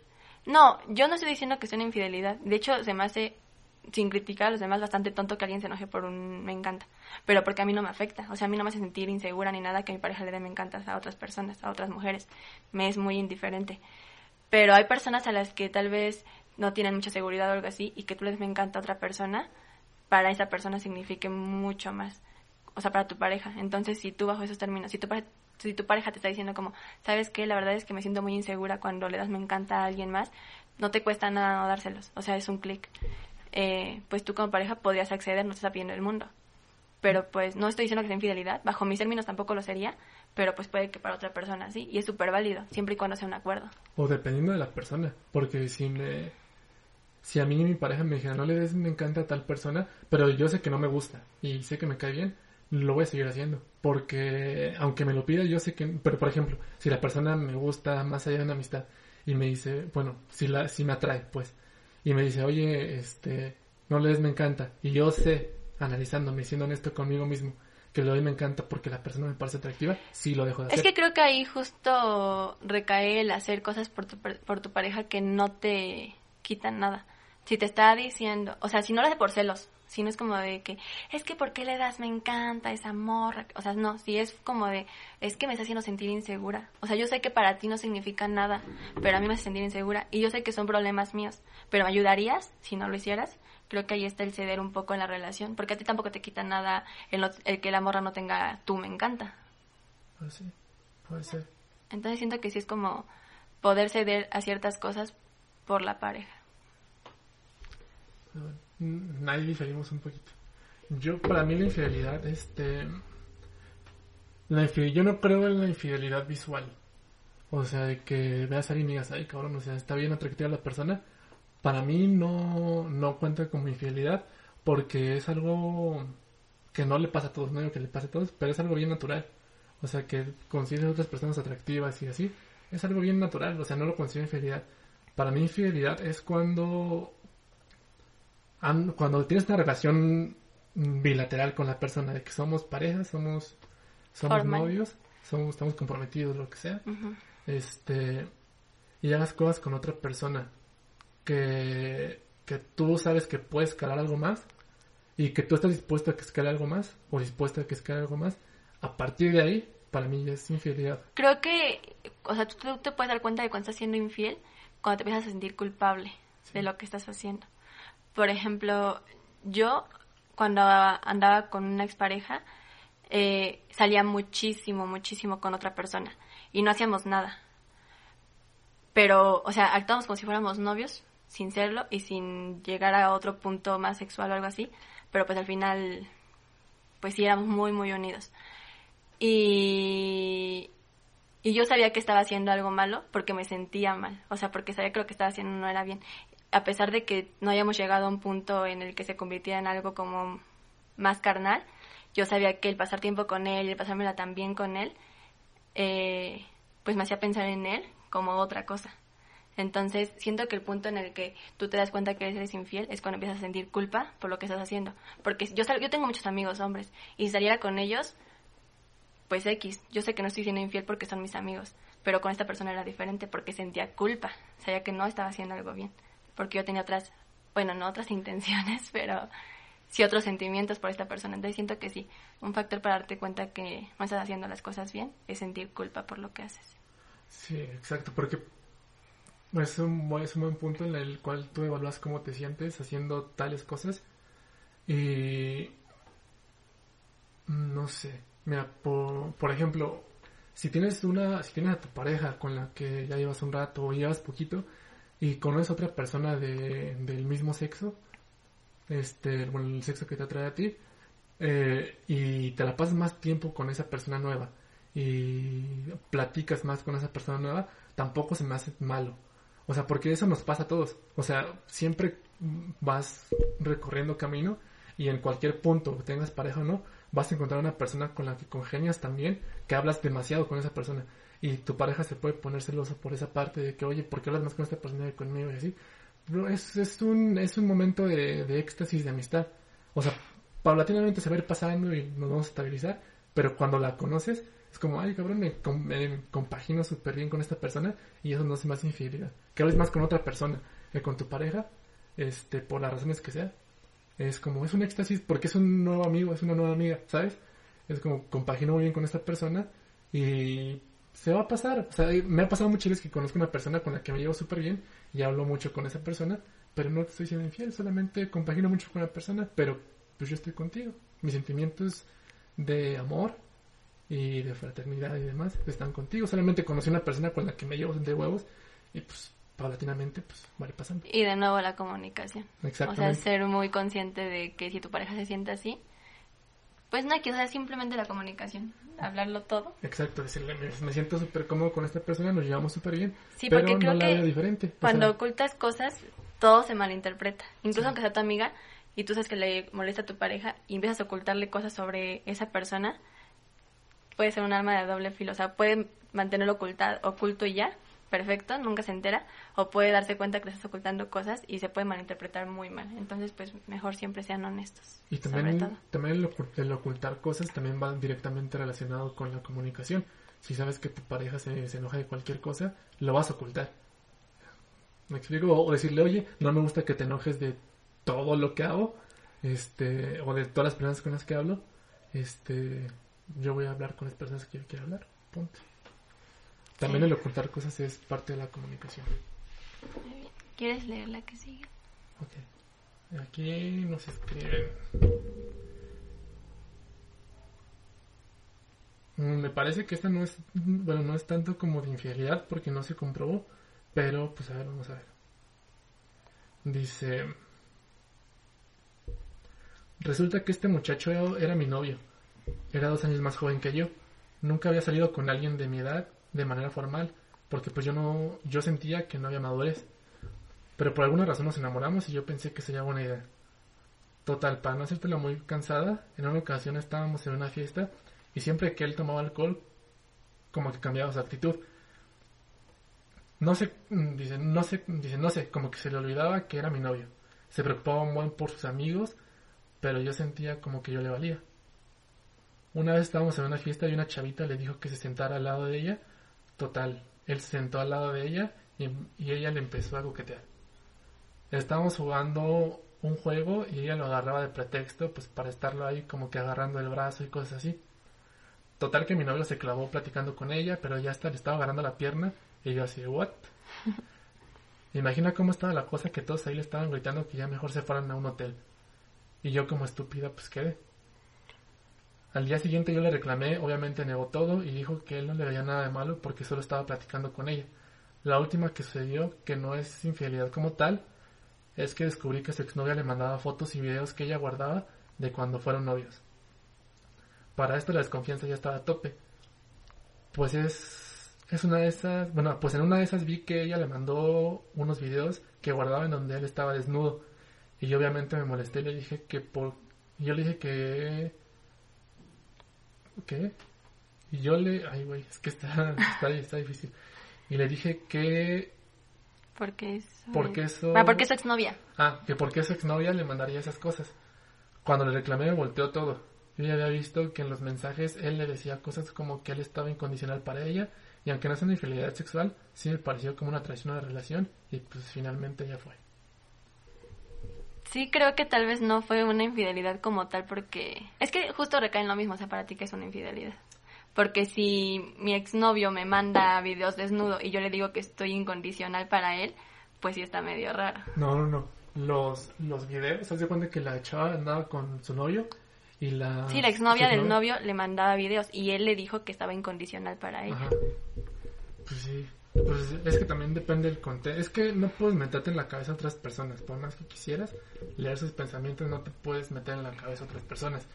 A: No, yo no estoy diciendo que sea una infidelidad. De hecho, se me hace, sin criticar a los demás, bastante tonto que alguien se enoje por un me encanta. Pero porque a mí no me afecta. O sea, a mí no me hace sentir insegura ni nada que mi pareja le dé me encantas a otras personas, a otras mujeres. Me es muy indiferente. Pero hay personas a las que tal vez no tienen mucha seguridad o algo así y que tú les me encanta a otra persona, para esa persona signifique mucho más. O sea, para tu pareja. Entonces, si tú bajo esos términos, si tu si tu pareja te está diciendo como, ¿sabes qué? La verdad es que me siento muy insegura cuando le das me encanta a alguien más, no te cuesta nada no dárselos, o sea, es un clic. Eh, pues tú como pareja podrías acceder, no estás pidiendo el mundo. Pero pues no estoy diciendo que sea infidelidad, bajo mis términos tampoco lo sería, pero pues puede que para otra persona sí, y es súper válido, siempre y cuando sea un acuerdo.
B: O dependiendo de la persona, porque si me... Si a mí y mi pareja me dijeran, no le des me encanta a tal persona, pero yo sé que no me gusta y sé que me cae bien, lo voy a seguir haciendo. Porque aunque me lo pida, yo sé que... Pero por ejemplo, si la persona me gusta más allá de una amistad y me dice, bueno, si, la, si me atrae, pues, y me dice, oye, este, no le des me encanta, y yo sé, analizándome, siendo honesto conmigo mismo, que le doy me encanta porque la persona me parece atractiva, sí lo dejo de hacer.
A: Es que creo que ahí justo recae el hacer cosas por tu, por tu pareja que no te quitan nada. Si te está diciendo, o sea, si no lo hace por celos, si no es como de que, es que ¿por qué le das me encanta esa morra? O sea, no, si es como de, es que me está haciendo sentir insegura. O sea, yo sé que para ti no significa nada, pero a mí me hace sentir insegura. Y yo sé que son problemas míos, pero ¿me ayudarías si no lo hicieras? Creo que ahí está el ceder un poco en la relación, porque a ti tampoco te quita nada el, el que la morra no tenga tú me encanta.
B: Pues sí, puede ser.
A: Entonces siento que sí es como poder ceder a ciertas cosas por la pareja.
B: Nadie diferimos un poquito. Yo, para mí la infidelidad, este... La yo no creo en la infidelidad visual. O sea, de que veas a alguien y digas, ay cabrón, o sea, está bien atractiva la persona. Para mí no, no cuenta como infidelidad porque es algo que no le pasa a todos, no digo que le pase a todos, pero es algo bien natural. O sea, que consideres otras personas atractivas y así, es algo bien natural, o sea, no lo considero infidelidad. Para mí infidelidad es cuando cuando tienes una relación bilateral con la persona, de que somos parejas, somos, somos novios, somos, estamos comprometidos, lo que sea, este, y hagas cosas con otra persona que, que tú sabes que puedes escalar algo más y que tú estás dispuesto a que escale algo más o dispuesto a que escale algo más, a partir de ahí, para mí ya es infidelidad.
A: Creo que, o sea, tú, te puedes dar cuenta de cuando estás siendo infiel cuando te empiezas a sentir culpable de lo que estás haciendo. Por ejemplo, yo cuando andaba con una expareja, eh, salía muchísimo, muchísimo con otra persona y no hacíamos nada. Pero, o sea, actuamos como si fuéramos novios, sin serlo y sin llegar a otro punto más sexual o algo así, pero pues al final, pues sí éramos muy, muy unidos. Y, y yo sabía que estaba haciendo algo malo porque me sentía mal, o sea, porque sabía que lo que estaba haciendo no era bien a pesar de que no hayamos llegado a un punto en el que se convirtiera en algo como más carnal, yo sabía que el pasar tiempo con él y el pasármela también con él, eh, pues me hacía pensar en él como otra cosa. Entonces, siento que el punto en el que tú te das cuenta que eres infiel es cuando empiezas a sentir culpa por lo que estás haciendo. Porque yo, yo tengo muchos amigos hombres y si saliera con ellos, pues X, yo sé que no estoy siendo infiel porque son mis amigos, pero con esta persona era diferente porque sentía culpa, sabía que no estaba haciendo algo bien porque yo tenía otras, bueno, no otras intenciones, pero sí otros sentimientos por esta persona. Entonces siento que sí, un factor para darte cuenta que no estás haciendo las cosas bien es sentir culpa por lo que haces.
B: Sí, exacto, porque es un, es un buen punto en el cual tú evalúas cómo te sientes haciendo tales cosas. Y no sé, mira, por, por ejemplo, si tienes una, si tienes a tu pareja con la que ya llevas un rato o llevas poquito, y conoces a otra persona de, del mismo sexo, este, bueno, el sexo que te atrae a ti, eh, y te la pasas más tiempo con esa persona nueva y platicas más con esa persona nueva, tampoco se me hace malo. O sea, porque eso nos pasa a todos. O sea, siempre vas recorriendo camino y en cualquier punto, tengas pareja o no, vas a encontrar una persona con la que congenias también, que hablas demasiado con esa persona y tu pareja se puede poner celosa por esa parte de que, oye, ¿por qué hablas más con esta persona que conmigo? Y así. es, es, un, es un momento de, de éxtasis, de amistad. O sea, paulatinamente se va a ir pasando y nos vamos a estabilizar, pero cuando la conoces, es como, ay, cabrón, me, compagino súper bien con esta persona y eso no hace más infidelidad. Que hables más con otra persona que con tu pareja, este, por las razones que sea. Es como, es un éxtasis porque es un nuevo amigo, es una nueva amiga, ¿sabes? Es como, compagino muy bien con esta persona y se va a pasar. O sea, me ha pasado muchas veces que conozco una persona con la que me llevo súper bien y hablo mucho con esa persona, pero no estoy siendo infiel, solamente compagino mucho con la persona, pero pues yo estoy contigo. Mis sentimientos de amor y de fraternidad y demás están contigo. Solamente conocí una persona con la que me llevo de huevos y pues paulatinamente pues va pasando.
A: Y de nuevo la comunicación. Exactamente. O sea, ser muy consciente de que si tu pareja se siente así, pues no hay que, simplemente la comunicación, hablarlo todo.
B: Exacto, decirle, me, siento súper cómodo con esta persona, nos llevamos súper bien, sí, pero porque creo no la que diferente.
A: Cuando ocultas cosas, todo se malinterpreta, incluso aunque sea tu amiga y tú sabes que le molesta a tu pareja y empiezas a ocultarle cosas sobre esa persona, puede ser un arma de doble filo, o sea, puede mantenerlo ocultado, oculto y ya, perfecto, nunca se entera, o puede darse cuenta que le estás ocultando cosas y se puede malinterpretar muy mal. Entonces, pues mejor siempre sean honestos.
B: Y también, también el, el, ocultar cosas también va directamente relacionado con la comunicación. Si sabes que tu pareja se, se enoja de cualquier cosa, lo vas a ocultar. ¿Me explico? O decirle, oye, no me gusta que te enojes de todo lo que hago, este, o de todas las personas con las que hablo, este, yo voy a hablar con las personas que yo quiero hablar, punto. También el ocultar cosas es parte de la comunicación.
A: ¿Quieres leer la que sigue?
B: Ok. Aquí nos escriben. Mm, me parece que esta no es, bueno, no es tanto como de infidelidad porque no se comprobó, pero pues a ver, vamos a ver. Dice, resulta que este muchacho era mi novio. Era dos años más joven que yo. Nunca había salido con alguien de mi edad de manera formal, porque pues yo no, yo sentía que no había madurez. Pero por alguna razón nos enamoramos y yo pensé que sería buena idea. Total, para no hacértela muy cansada, en una ocasión estábamos en una fiesta y siempre que él tomaba alcohol, como que cambiaba su actitud. No sé, mm, dice, no sé, dice, no sé, como que se le olvidaba que era mi novio. Se preocupaba un buen por sus amigos, pero yo sentía como que yo le valía. Una vez estábamos en una fiesta y una chavita le dijo que se sentara al lado de ella. Total, él se sentó al lado de ella y, ella le empezó a coquetear. Estábamos jugando un juego y ella lo agarraba de pretexto pues para estarlo ahí como que agarrando el brazo y cosas así. Total que mi novio se clavó platicando con ella, pero ya hasta le estaba agarrando la pierna y yo así, ¿what? Imagina cómo estaba la cosa que todos ahí le estaban gritando que ya mejor se fueran a un hotel. Y yo como estúpida pues quedé. Al día siguiente yo le reclamé, obviamente negó todo y dijo que él no le veía nada de malo porque solo estaba platicando con ella. La última que sucedió, que no es infidelidad como tal, es que descubrí que su exnovia le mandaba fotos y videos que ella guardaba de cuando fueron novios. Para esto la desconfianza ya estaba a tope. Pues es es una de esas, bueno, pues en una de esas vi que ella le mandó unos videos que guardaba en donde él estaba desnudo. Y yo obviamente me molesté y le dije que por... yo le dije que... ¿Qué? Y yo le... Ay, güey, es que está, está, está difícil. Y le dije que...
A: Porque eso...
B: Porque eso...
A: Ah, porque es exnovia.
B: Ah, que porque su exnovia le mandaría esas cosas. Cuando le reclamé me volteó todo. Yo ya había visto que en los mensajes él le decía cosas como que él estaba incondicional para ella y aunque no es una infidelidad sexual, sí me pareció como una traición a la relación y pues finalmente ya fue.
A: Sí, creo que tal vez no fue una infidelidad como tal porque... Es que justo recae en lo mismo, o sea, para ti que es una infidelidad. Porque si mi exnovio me manda videos desnudo y yo le digo que estoy incondicional para él, pues sí está medio raro.
B: No, no, no. Los, los videos, ¿se de cuenta que la chava andaba con su novio y la...
A: Sí, la exnovia del novio le mandaba videos y él le dijo que estaba incondicional para ella.
B: Pues sí. Pues es que también depende del contexto. Es que no puedes meterte en la cabeza a otras personas. Por más que quisieras leer sus pensamientos, no te puedes meter en la cabeza a otras personas.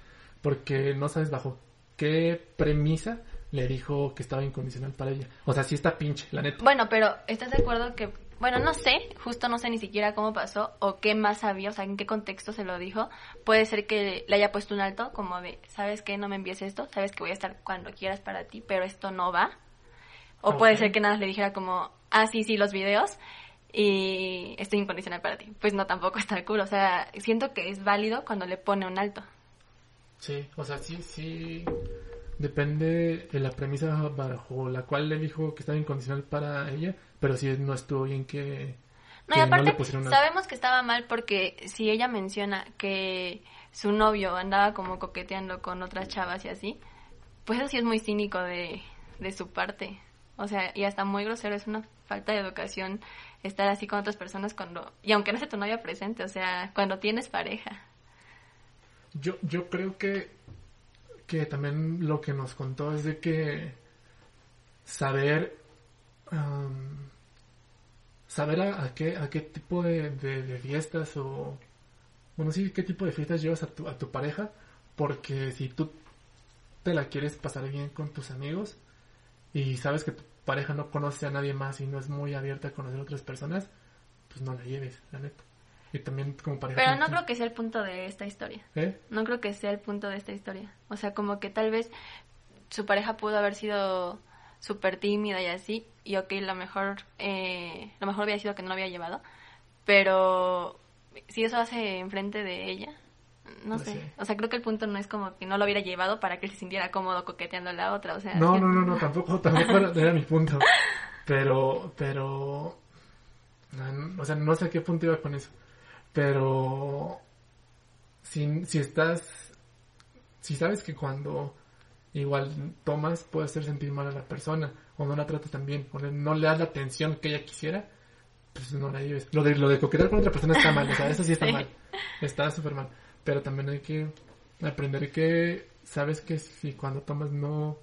B: Porque no sabes bajo qué premisa le dijo que estaba incondicional para ella. O sea, sí está pinche, la neta.
A: Bueno, pero ¿estás de acuerdo que bueno, no sé, justo no sé ni siquiera cómo pasó o qué más sabía, o sea, en qué contexto se lo dijo. Puede ser que le haya puesto un alto, como de, ¿sabes qué? No me envíes esto, sabes que voy a estar cuando quieras para ti, pero esto no va. O puede ser que nada le dijera como, ah, sí, sí, los videos y estoy incondicional para ti. Pues no, tampoco está cool, o sea, siento que es válido cuando le pone un alto.
B: Sí, o sea, sí, sí, depende de la premisa bajo la cual le dijo que estaba incondicional para ella pero sí no estuvo bien que...
A: No, y aparte sabemos que estaba mal porque si ella menciona que su novio andaba como coqueteando con otras chavas y así, pues eso sí es muy cínico de, de su parte. O sea, y hasta muy grosero, es una falta de educación estar así con otras personas cuando, y aunque no sea tu novia presente, o sea, cuando tienes pareja.
B: Yo, yo creo que, que también lo que nos contó es de que saber saber a, qué, a qué tipo de, fiestas o, bueno, sí, qué tipo de fiestas llevas a tu, a tu pareja, porque si tú te la quieres pasar bien con tus amigos y sabes que tu pareja no conoce a nadie más y no es muy abierta a conocer a otras personas, pues no la lleves, la neta. Y también como pareja.
A: Pero no creo que sea el punto de esta historia.
B: ¿Eh?
A: No creo que sea el punto de esta historia. O sea, como que tal vez su pareja pudo haber sido súper tímida y así, y ok, lo mejor, eh, lo mejor había sido que no lo había llevado, pero si eso hace enfrente de ella, no
B: Pues
A: sé.
B: sí.
A: O sea, creo que el punto no es como que no lo hubiera llevado para que él se sintiera cómodo coqueteando a la otra. O sea,
B: No,
A: que-
B: no, no, no, tampoco, tampoco era, era mi punto. Pero, pero, no, o sea, no sé a qué punto iba con eso. Pero, si, si estás, si sabes que cuando igual tomas puede hacer sentir mal a la persona, o no la tratas tan bien, o no le das la atención que ella quisiera, pues no la lleves. Lo de, lo de coquetear con otra persona está mal, o sea, eso sí está
A: Sí.
B: mal. Está súper mal. Pero también hay que aprender que sabes que si cuando tomas no,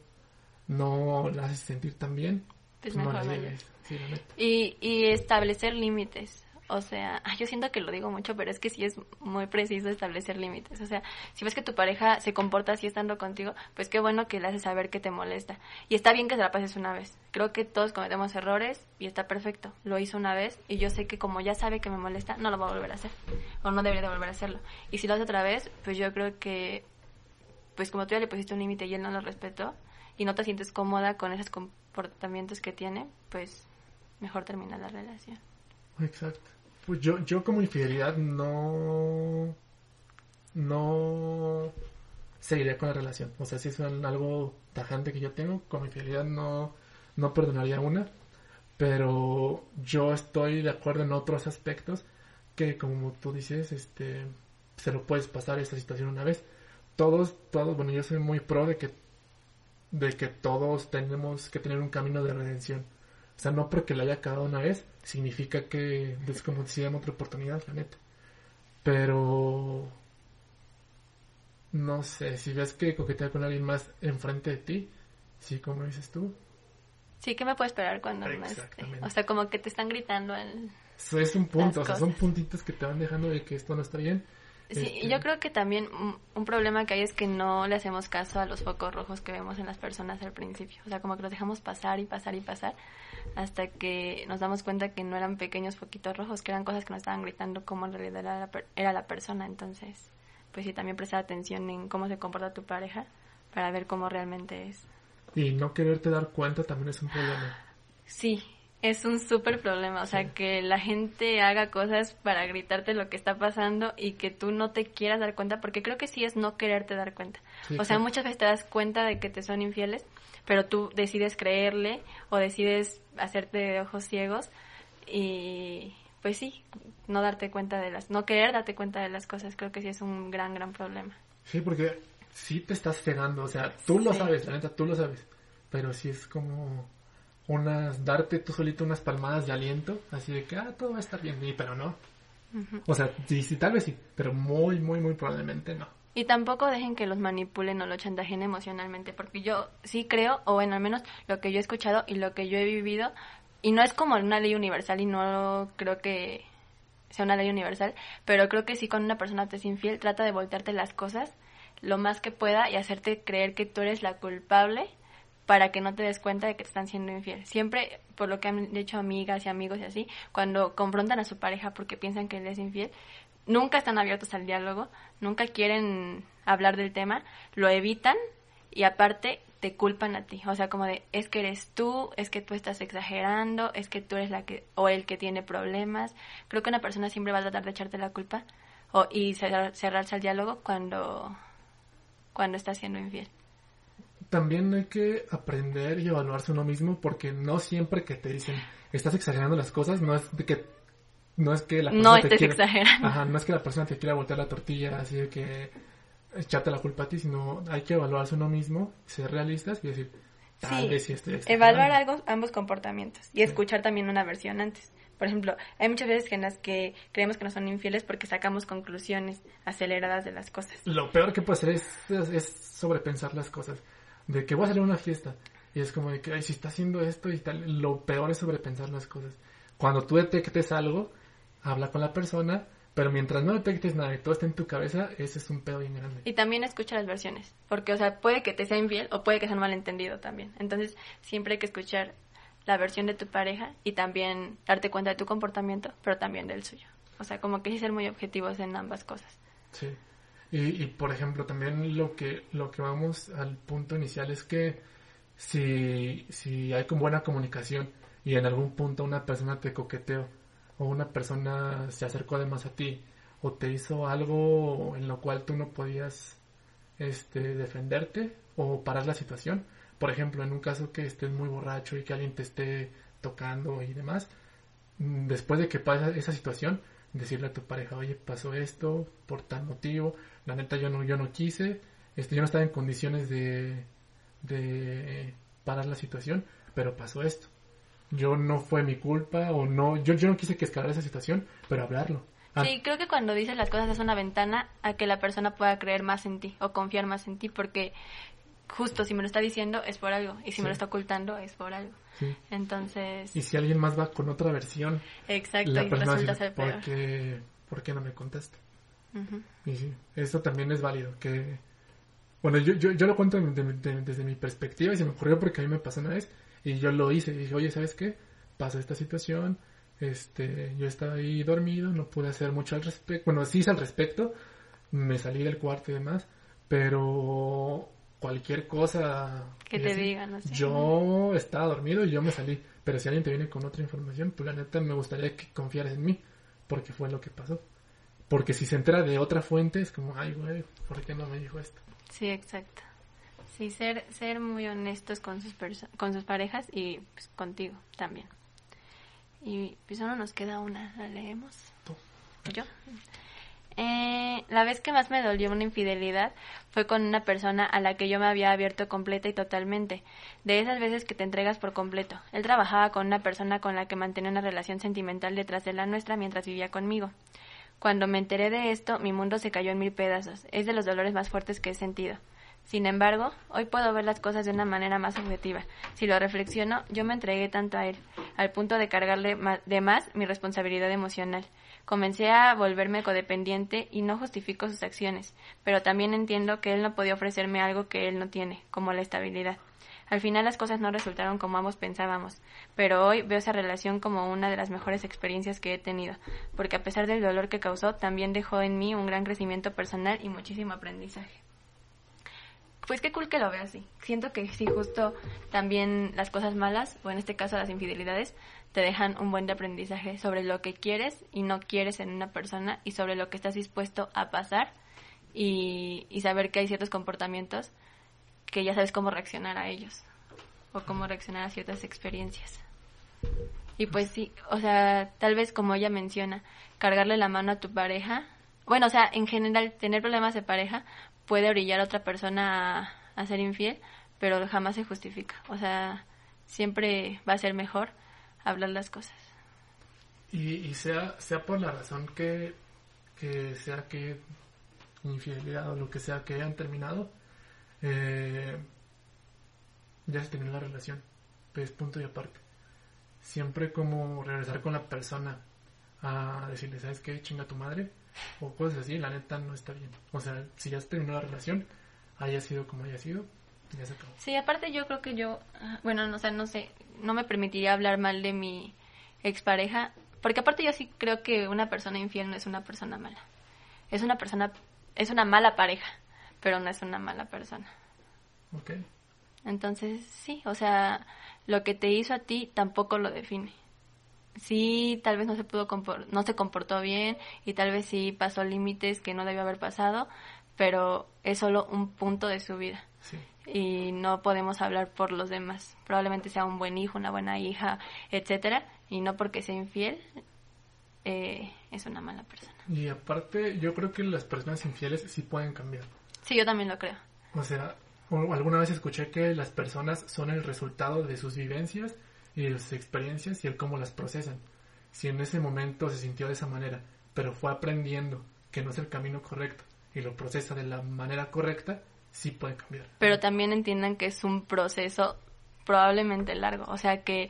B: no la haces sentir tan bien,
A: Pues
B: no la lleves. Sí, la neta.
A: Y, y establecer límites. O sea, yo siento que lo digo mucho, pero es que sí es muy preciso establecer límites. O sea, si ves que tu pareja se comporta así estando contigo, pues qué bueno que le haces saber que te molesta. Y está bien que se la pases una vez. Creo que todos cometemos errores y está perfecto. Lo hizo una vez y yo sé que como ya sabe que me molesta, no lo va a volver a hacer. O no debería de volver a hacerlo. Y si lo hace otra vez, pues yo creo que, pues como tú ya le pusiste un límite y él no lo respetó y no te sientes cómoda con esos comportamientos que tiene, pues mejor termina la relación.
B: Exacto. Pues yo, yo como infidelidad no, no seguiría con la relación. O sea, si es algo tajante que yo tengo, como infidelidad no, no perdonaría una. Pero yo estoy de acuerdo en otros aspectos que, como tú dices, este, se lo puedes pasar esta situación una vez. Todos, todos, bueno, yo soy muy pro de que, de que todos tenemos que tener un camino de redención. O sea, no porque la haya cagado una vez, significa que es como si damos otra oportunidad, la neta. Pero no sé, si ves que coquetea con alguien más enfrente de ti, sí, como dices tú,
A: Sí, ¿qué me puede esperar cuando?
B: Exactamente.
A: O sea, como que te están gritando el...
B: eso es un punto, o sea, son puntitos que te van dejando de que esto no está bien.
A: Sí,
B: Este,
A: yo creo que también un, un problema que hay es que no le hacemos caso a los focos rojos que vemos en las personas al principio. O sea, como que los dejamos pasar y pasar y pasar hasta que nos damos cuenta que no eran pequeños foquitos rojos, que eran cosas que nos estaban gritando cómo en realidad era la, per- era la persona. Entonces, pues sí, también prestar atención en cómo se comporta tu pareja para ver cómo realmente es.
B: Y no quererte dar cuenta también es un problema.
A: Sí, es un súper problema. O sea,
B: Sí.
A: que la gente haga cosas para gritarte lo que está pasando y que tú no te quieras dar cuenta, porque creo que sí es no quererte dar cuenta.
B: Sí,
A: o sea, muchas veces te das cuenta de que te son infieles, pero tú decides creerle o decides hacerte de ojos ciegos y pues sí, no darte cuenta de las, no querer darte cuenta de las cosas, creo que sí es un gran, gran problema.
B: Sí, porque sí te estás cegando, o sea, tú lo sabes, la neta, tú lo sabes. Pero sí es como unas, darte tú solito unas palmadas de aliento, así de que, ah, todo va a estar bien, y, pero no. O sea, sí, sí, tal vez sí, pero muy, muy, muy probablemente no.
A: Y tampoco dejen que los manipulen o lo chantajeen emocionalmente, porque yo sí creo, o bueno, al menos lo que yo he escuchado y lo que yo he vivido, y no es como una ley universal y no creo que sea una ley universal, pero creo que sí cuando una persona te es infiel, trata de voltearte las cosas lo más que pueda y hacerte creer que tú eres la culpable para que no te des cuenta de que te están siendo infiel. Siempre, por lo que han dicho amigas y amigos y así, cuando confrontan a su pareja porque piensan que él es infiel, nunca están abiertos al diálogo, nunca quieren hablar del tema, lo evitan y aparte te culpan a ti, o sea, como de es que eres tú, es que tú estás exagerando, es que tú eres la que o el que tiene problemas. Creo que una persona siempre va a tratar de echarte la culpa o y cerrar- cerrarse al diálogo cuando cuando está siendo infiel.
B: También hay que aprender y evaluarse uno mismo porque no siempre que te dicen estás exagerando las cosas, no es de que no es que la
A: No
B: persona te quiera-. Ajá, no es que la persona te quiera voltear la tortilla así de que echarte la culpa a ti, sino hay que evaluarse uno mismo, ser realistas y decir, tal
A: Sí,
B: vez sí estoy exagerando.
A: Evaluar algo, ambos comportamientos y escuchar también una versión antes. Por ejemplo, hay muchas veces que en las que creemos que no son infieles porque sacamos conclusiones aceleradas de las cosas.
B: Lo peor que puede ser es, es, es sobrepensar las cosas. De que voy a salir a una fiesta y es como de que, ay, si está haciendo esto y tal, lo peor es sobrepensar las cosas. Cuando tú detectes algo, habla con la persona, pero mientras no detectes nada y todo esté en tu cabeza, ese es un pedo bien grande.
A: Y también escucha las versiones, porque, o sea, puede que te sea infiel o puede que sea un malentendido también. Entonces, siempre hay que escuchar la versión de tu pareja y también darte cuenta de tu comportamiento, pero también del suyo. O sea, como que sí ser muy objetivos en ambas cosas.
B: Sí. Y, y, por ejemplo, también lo que, lo que vamos al punto inicial es que si, si hay con buena comunicación y en algún punto una persona te coqueteó o una persona se acercó además a ti o te hizo algo en lo cual tú no podías este, defenderte o parar la situación. Por ejemplo, en un caso que estés muy borracho y que alguien te esté tocando y demás, después de que pasa esa situación, decirle a tu pareja, oye, pasó esto por tal motivo, la neta yo no, yo no quise, este, yo no estaba en condiciones de, de parar la situación, pero pasó esto. Yo no fue mi culpa o no, yo, yo no quise que escalara esa situación, pero hablarlo.
A: Ah. Sí, creo que cuando dices las cosas es una ventana a que la persona pueda creer más en ti o confiar más en ti, porque justo si me lo está diciendo es por algo y si me lo está ocultando es por algo. Entonces...
B: Y si alguien más va con otra versión,
A: Exacto, y resulta ser peor.
B: ¿por qué, ¿por qué no me contesta? Y sí, eso también es válido, que... Bueno, yo, yo, yo lo cuento desde mi perspectiva y se me ocurrió porque a mí me pasó una vez y yo lo hice y dije, oye, ¿sabes qué? Pasa esta situación, este, yo estaba ahí dormido, no pude hacer mucho al respecto, bueno, sí hice al respecto, me salí del cuarto y demás, pero cualquier cosa
A: que te digan,
B: yo estaba dormido y yo me salí, pero si alguien te viene con otra información, pues la neta me gustaría que confiaras en mí, porque fue lo que pasó. Porque si se entera de otra fuente es como, ay, güey, ¿por qué no me dijo esto?
A: Sí, exacto. Sí, ser, ser muy honestos con sus, con sus parejas y pues, contigo también. Y pues solo nos queda una, ¿la leemos? ¿Yo? Eh, la vez que más me dolió una infidelidad fue con una persona a la que yo me había abierto completa y totalmente, de esas veces que te entregas por completo. Él trabajaba con una persona con la que mantenía una relación sentimental detrás de la nuestra mientras vivía conmigo. Cuando me enteré de esto, mi mundo se cayó en mil pedazos. Es de los dolores más fuertes que he sentido. Sin embargo, hoy puedo ver las cosas de una manera más objetiva. Si lo reflexiono, yo me entregué tanto a él, al punto de cargarle de más mi responsabilidad emocional. Comencé a volverme codependiente y no justifico sus acciones, pero también entiendo que él no podía ofrecerme algo que él no tiene, como la estabilidad. Al final las cosas no resultaron como ambos pensábamos, pero hoy veo esa relación como una de las mejores experiencias que he tenido, porque a pesar del dolor que causó, también dejó en mí un gran crecimiento personal y muchísimo aprendizaje pues qué cool que lo vea así. Siento que sí, justo también las cosas malas, o en este caso las infidelidades, te dejan un buen aprendizaje sobre lo que quieres y no quieres en una persona y sobre lo que estás dispuesto a pasar y saber que hay ciertos comportamientos que ya sabes cómo reaccionar a ellos o cómo reaccionar a ciertas experiencias. Y pues sí, o sea, tal vez como ella menciona, cargarle la mano a tu pareja, bueno, o sea, en general tener problemas de pareja puede orillar a otra persona a, ser infiel, pero jamás se justifica. O sea, siempre va a ser mejor hablar las cosas.
B: Y, sea, sea por la razón que, que sea que infidelidad o lo que sea que hayan terminado, eh, ya se terminó la relación. Es punto y aparte. Siempre como regresar con la persona a decirle, ¿sabes qué? Chinga tu madre o cosas así, la neta no está bien. O sea, si ya se terminó la relación, haya sido como haya sido, ya se acabó.
A: Sí, aparte yo creo que yo, ah, bueno, no, o sea, no sé, no me permitiría hablar mal de mi expareja, porque aparte yo sí creo que una persona infiel no es una persona mala. Es una persona, es una mala pareja, pero no es una mala persona.
B: Ok.
A: Entonces, sí, o sea, lo que te hizo a ti tampoco lo define sí, tal vez no se pudo no se comportó bien y tal vez sí pasó límites que no debió haber pasado, pero es solo un punto de su vida. Y no podemos hablar por los demás. Probablemente sea un buen hijo, una buena hija, etcétera, y no porque sea infiel eh, es una mala persona.
B: Y aparte, yo creo que las personas infieles sí pueden cambiar.
A: Sí, yo también lo creo.
B: O sea, alguna vez escuché que las personas son el resultado de sus vivencias y de sus experiencias y el cómo las procesan. Si en ese momento se sintió de esa manera, pero fue aprendiendo que no es el camino correcto y lo procesa de la manera correcta, sí puede cambiar.
A: Pero también entiendan que es un proceso probablemente largo. O sea que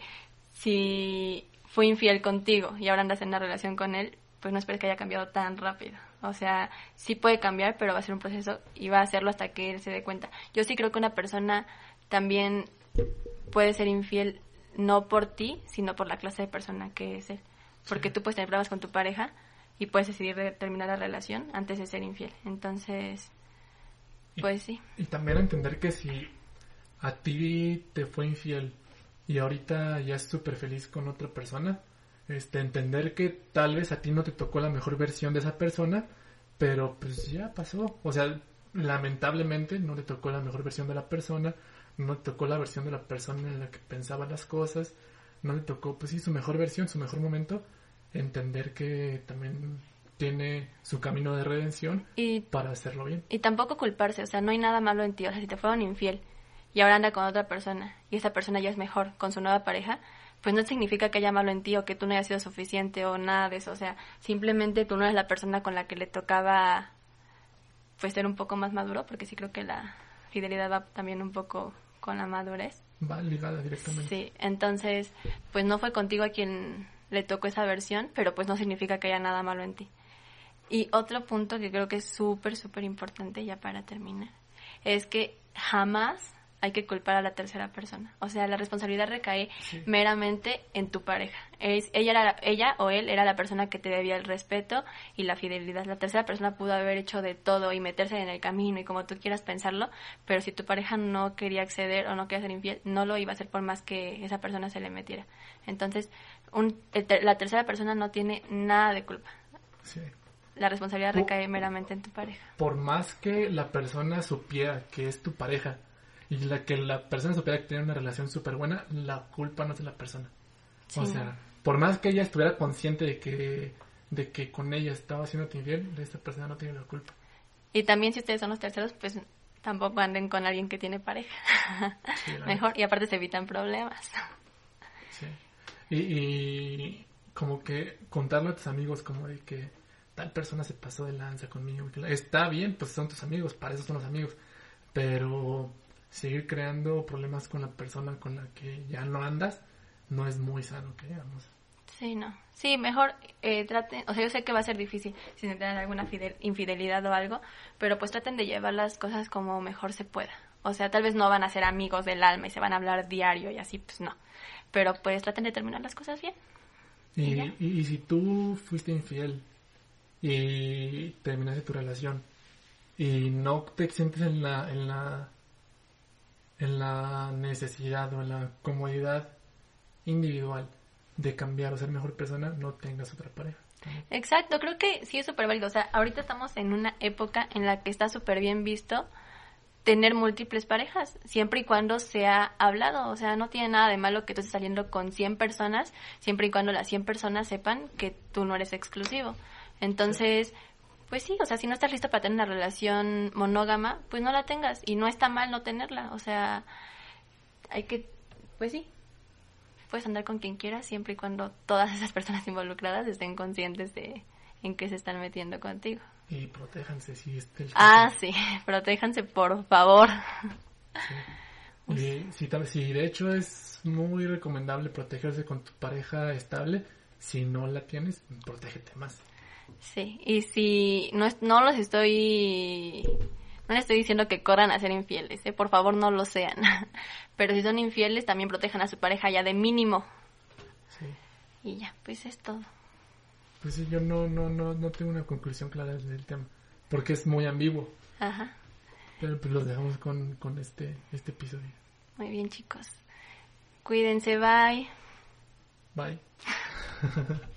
A: si fue infiel contigo y ahora andas en una relación con él, pues no esperes que haya cambiado tan rápido. O sea, sí puede cambiar, pero va a ser un proceso y va a hacerlo hasta que él se dé cuenta. Yo sí creo que una persona también puede ser infiel no por ti, sino por la clase de persona que es él. Porque tú puedes tener problemas con tu pareja y puedes decidir terminar la relación antes de ser infiel. Entonces, pues sí.
B: Y también entender que si a ti te fue infiel y ahorita ya es súper feliz con otra persona, este, entender que tal vez a ti no te tocó la mejor versión de esa persona, pero pues ya pasó. O sea, lamentablemente no le tocó la mejor versión de la persona, no le tocó la versión de la persona en la que pensaba las cosas, no le tocó, pues sí, su mejor versión, su mejor momento, entender que también tiene su camino de redención
A: Y,
B: para hacerlo bien.
A: y tampoco culparse, o sea, no hay nada malo en ti. O sea, si te fueron infiel y ahora anda con otra persona y esa persona ya es mejor con su nueva pareja, pues no significa que haya malo en ti o que tú no hayas sido suficiente o nada de eso. O sea, simplemente tú no eres la persona con la que le tocaba pues ser un poco más maduro, porque sí creo que la fidelidad va también un poco con la madurez.
B: Va ligada directamente.
A: Sí, entonces, pues no fue contigo a quien le tocó esa versión, pero pues no significa que haya nada malo en ti. Y otro punto que creo que es súper, súper importante ya para terminar, es que jamás hay que culpar a la tercera persona. O sea, la responsabilidad recae
B: Sí.
A: meramente en tu pareja. Es, ella, era, la- ella o él era la persona que te debía el respeto y la fidelidad. La tercera persona pudo haber hecho de todo y meterse en el camino y como tú quieras pensarlo, pero si tu pareja no quería acceder o no quería ser infiel, no lo iba a hacer por más que esa persona se le metiera. Entonces, un- la tercera persona no tiene nada de culpa.
B: Sí.
A: La responsabilidad recae meramente en tu pareja.
B: Por más que la persona supiera que es tu pareja y la que la persona supiera que tiene una relación súper buena, la culpa no es de la persona. o sea, por más que ella estuviera consciente de que de que con ella estaba haciendo infiel, esa persona no tiene la culpa.
A: Y también si ustedes son los terceros, pues tampoco anden con alguien que tiene pareja.
B: Sí,
A: Mejor, y aparte se evitan problemas.
B: Sí. Y, y como que contarle a tus amigos como de que tal persona se pasó de lanza conmigo. Está bien, pues son tus amigos, para eso son los amigos. Pero seguir creando problemas con la persona con la que ya no andas no es muy sano, que digamos.
A: Sí, no. Sí, mejor eh, traten, o sea, yo sé que va a ser difícil si se tienen alguna fidel- infidelidad o algo, pero pues traten de llevar las cosas como mejor se pueda. O sea, tal vez no van a ser amigos del alma y se van a hablar diario y así, pues no. Pero pues traten de terminar las cosas bien.
B: Y,
A: ¿Y ya?
B: y- y si tú fuiste infiel y terminaste tu relación y no te sientes en la, en la, en la necesidad o en la comodidad individual de cambiar o ser mejor persona, no tengas otra pareja.
A: Exacto, creo que sí es súper válido. O sea, ahorita estamos en una época en la que está súper bien visto tener múltiples parejas, siempre y cuando sea hablado. O sea, no tiene nada de malo que tú estés saliendo con 100 personas, siempre y cuando las 100 personas sepan que tú no eres exclusivo. Entonces, pues sí, o sea, si no estás listo para tener una relación monógama, pues no la tengas. Y no está mal no tenerla. O sea, hay que, pues sí, puedes andar con quien quieras siempre y cuando todas esas personas involucradas estén conscientes de en qué se están metiendo contigo.
B: Y protéjanse si este el
A: Ah,
B: caso.
A: sí, protéjanse por favor.
B: Sí. Y si, tal- si de hecho es muy recomendable protegerse con tu pareja estable, si no la tienes, protégete más.
A: Sí, y si no, no los estoy, no les estoy diciendo que corran a ser infieles, ¿eh? por favor no lo sean. Pero si son infieles, también protejan a su pareja ya de mínimo.
B: Sí.
A: Y ya, pues es todo.
B: Pues sí, yo no, no, no, no tengo una conclusión clara del tema, porque es muy ambiguo.
A: Ajá,
B: Pero pues lo dejamos con, con este, este episodio.
A: muy bien chicos. Cuídense, bye.
B: Bye.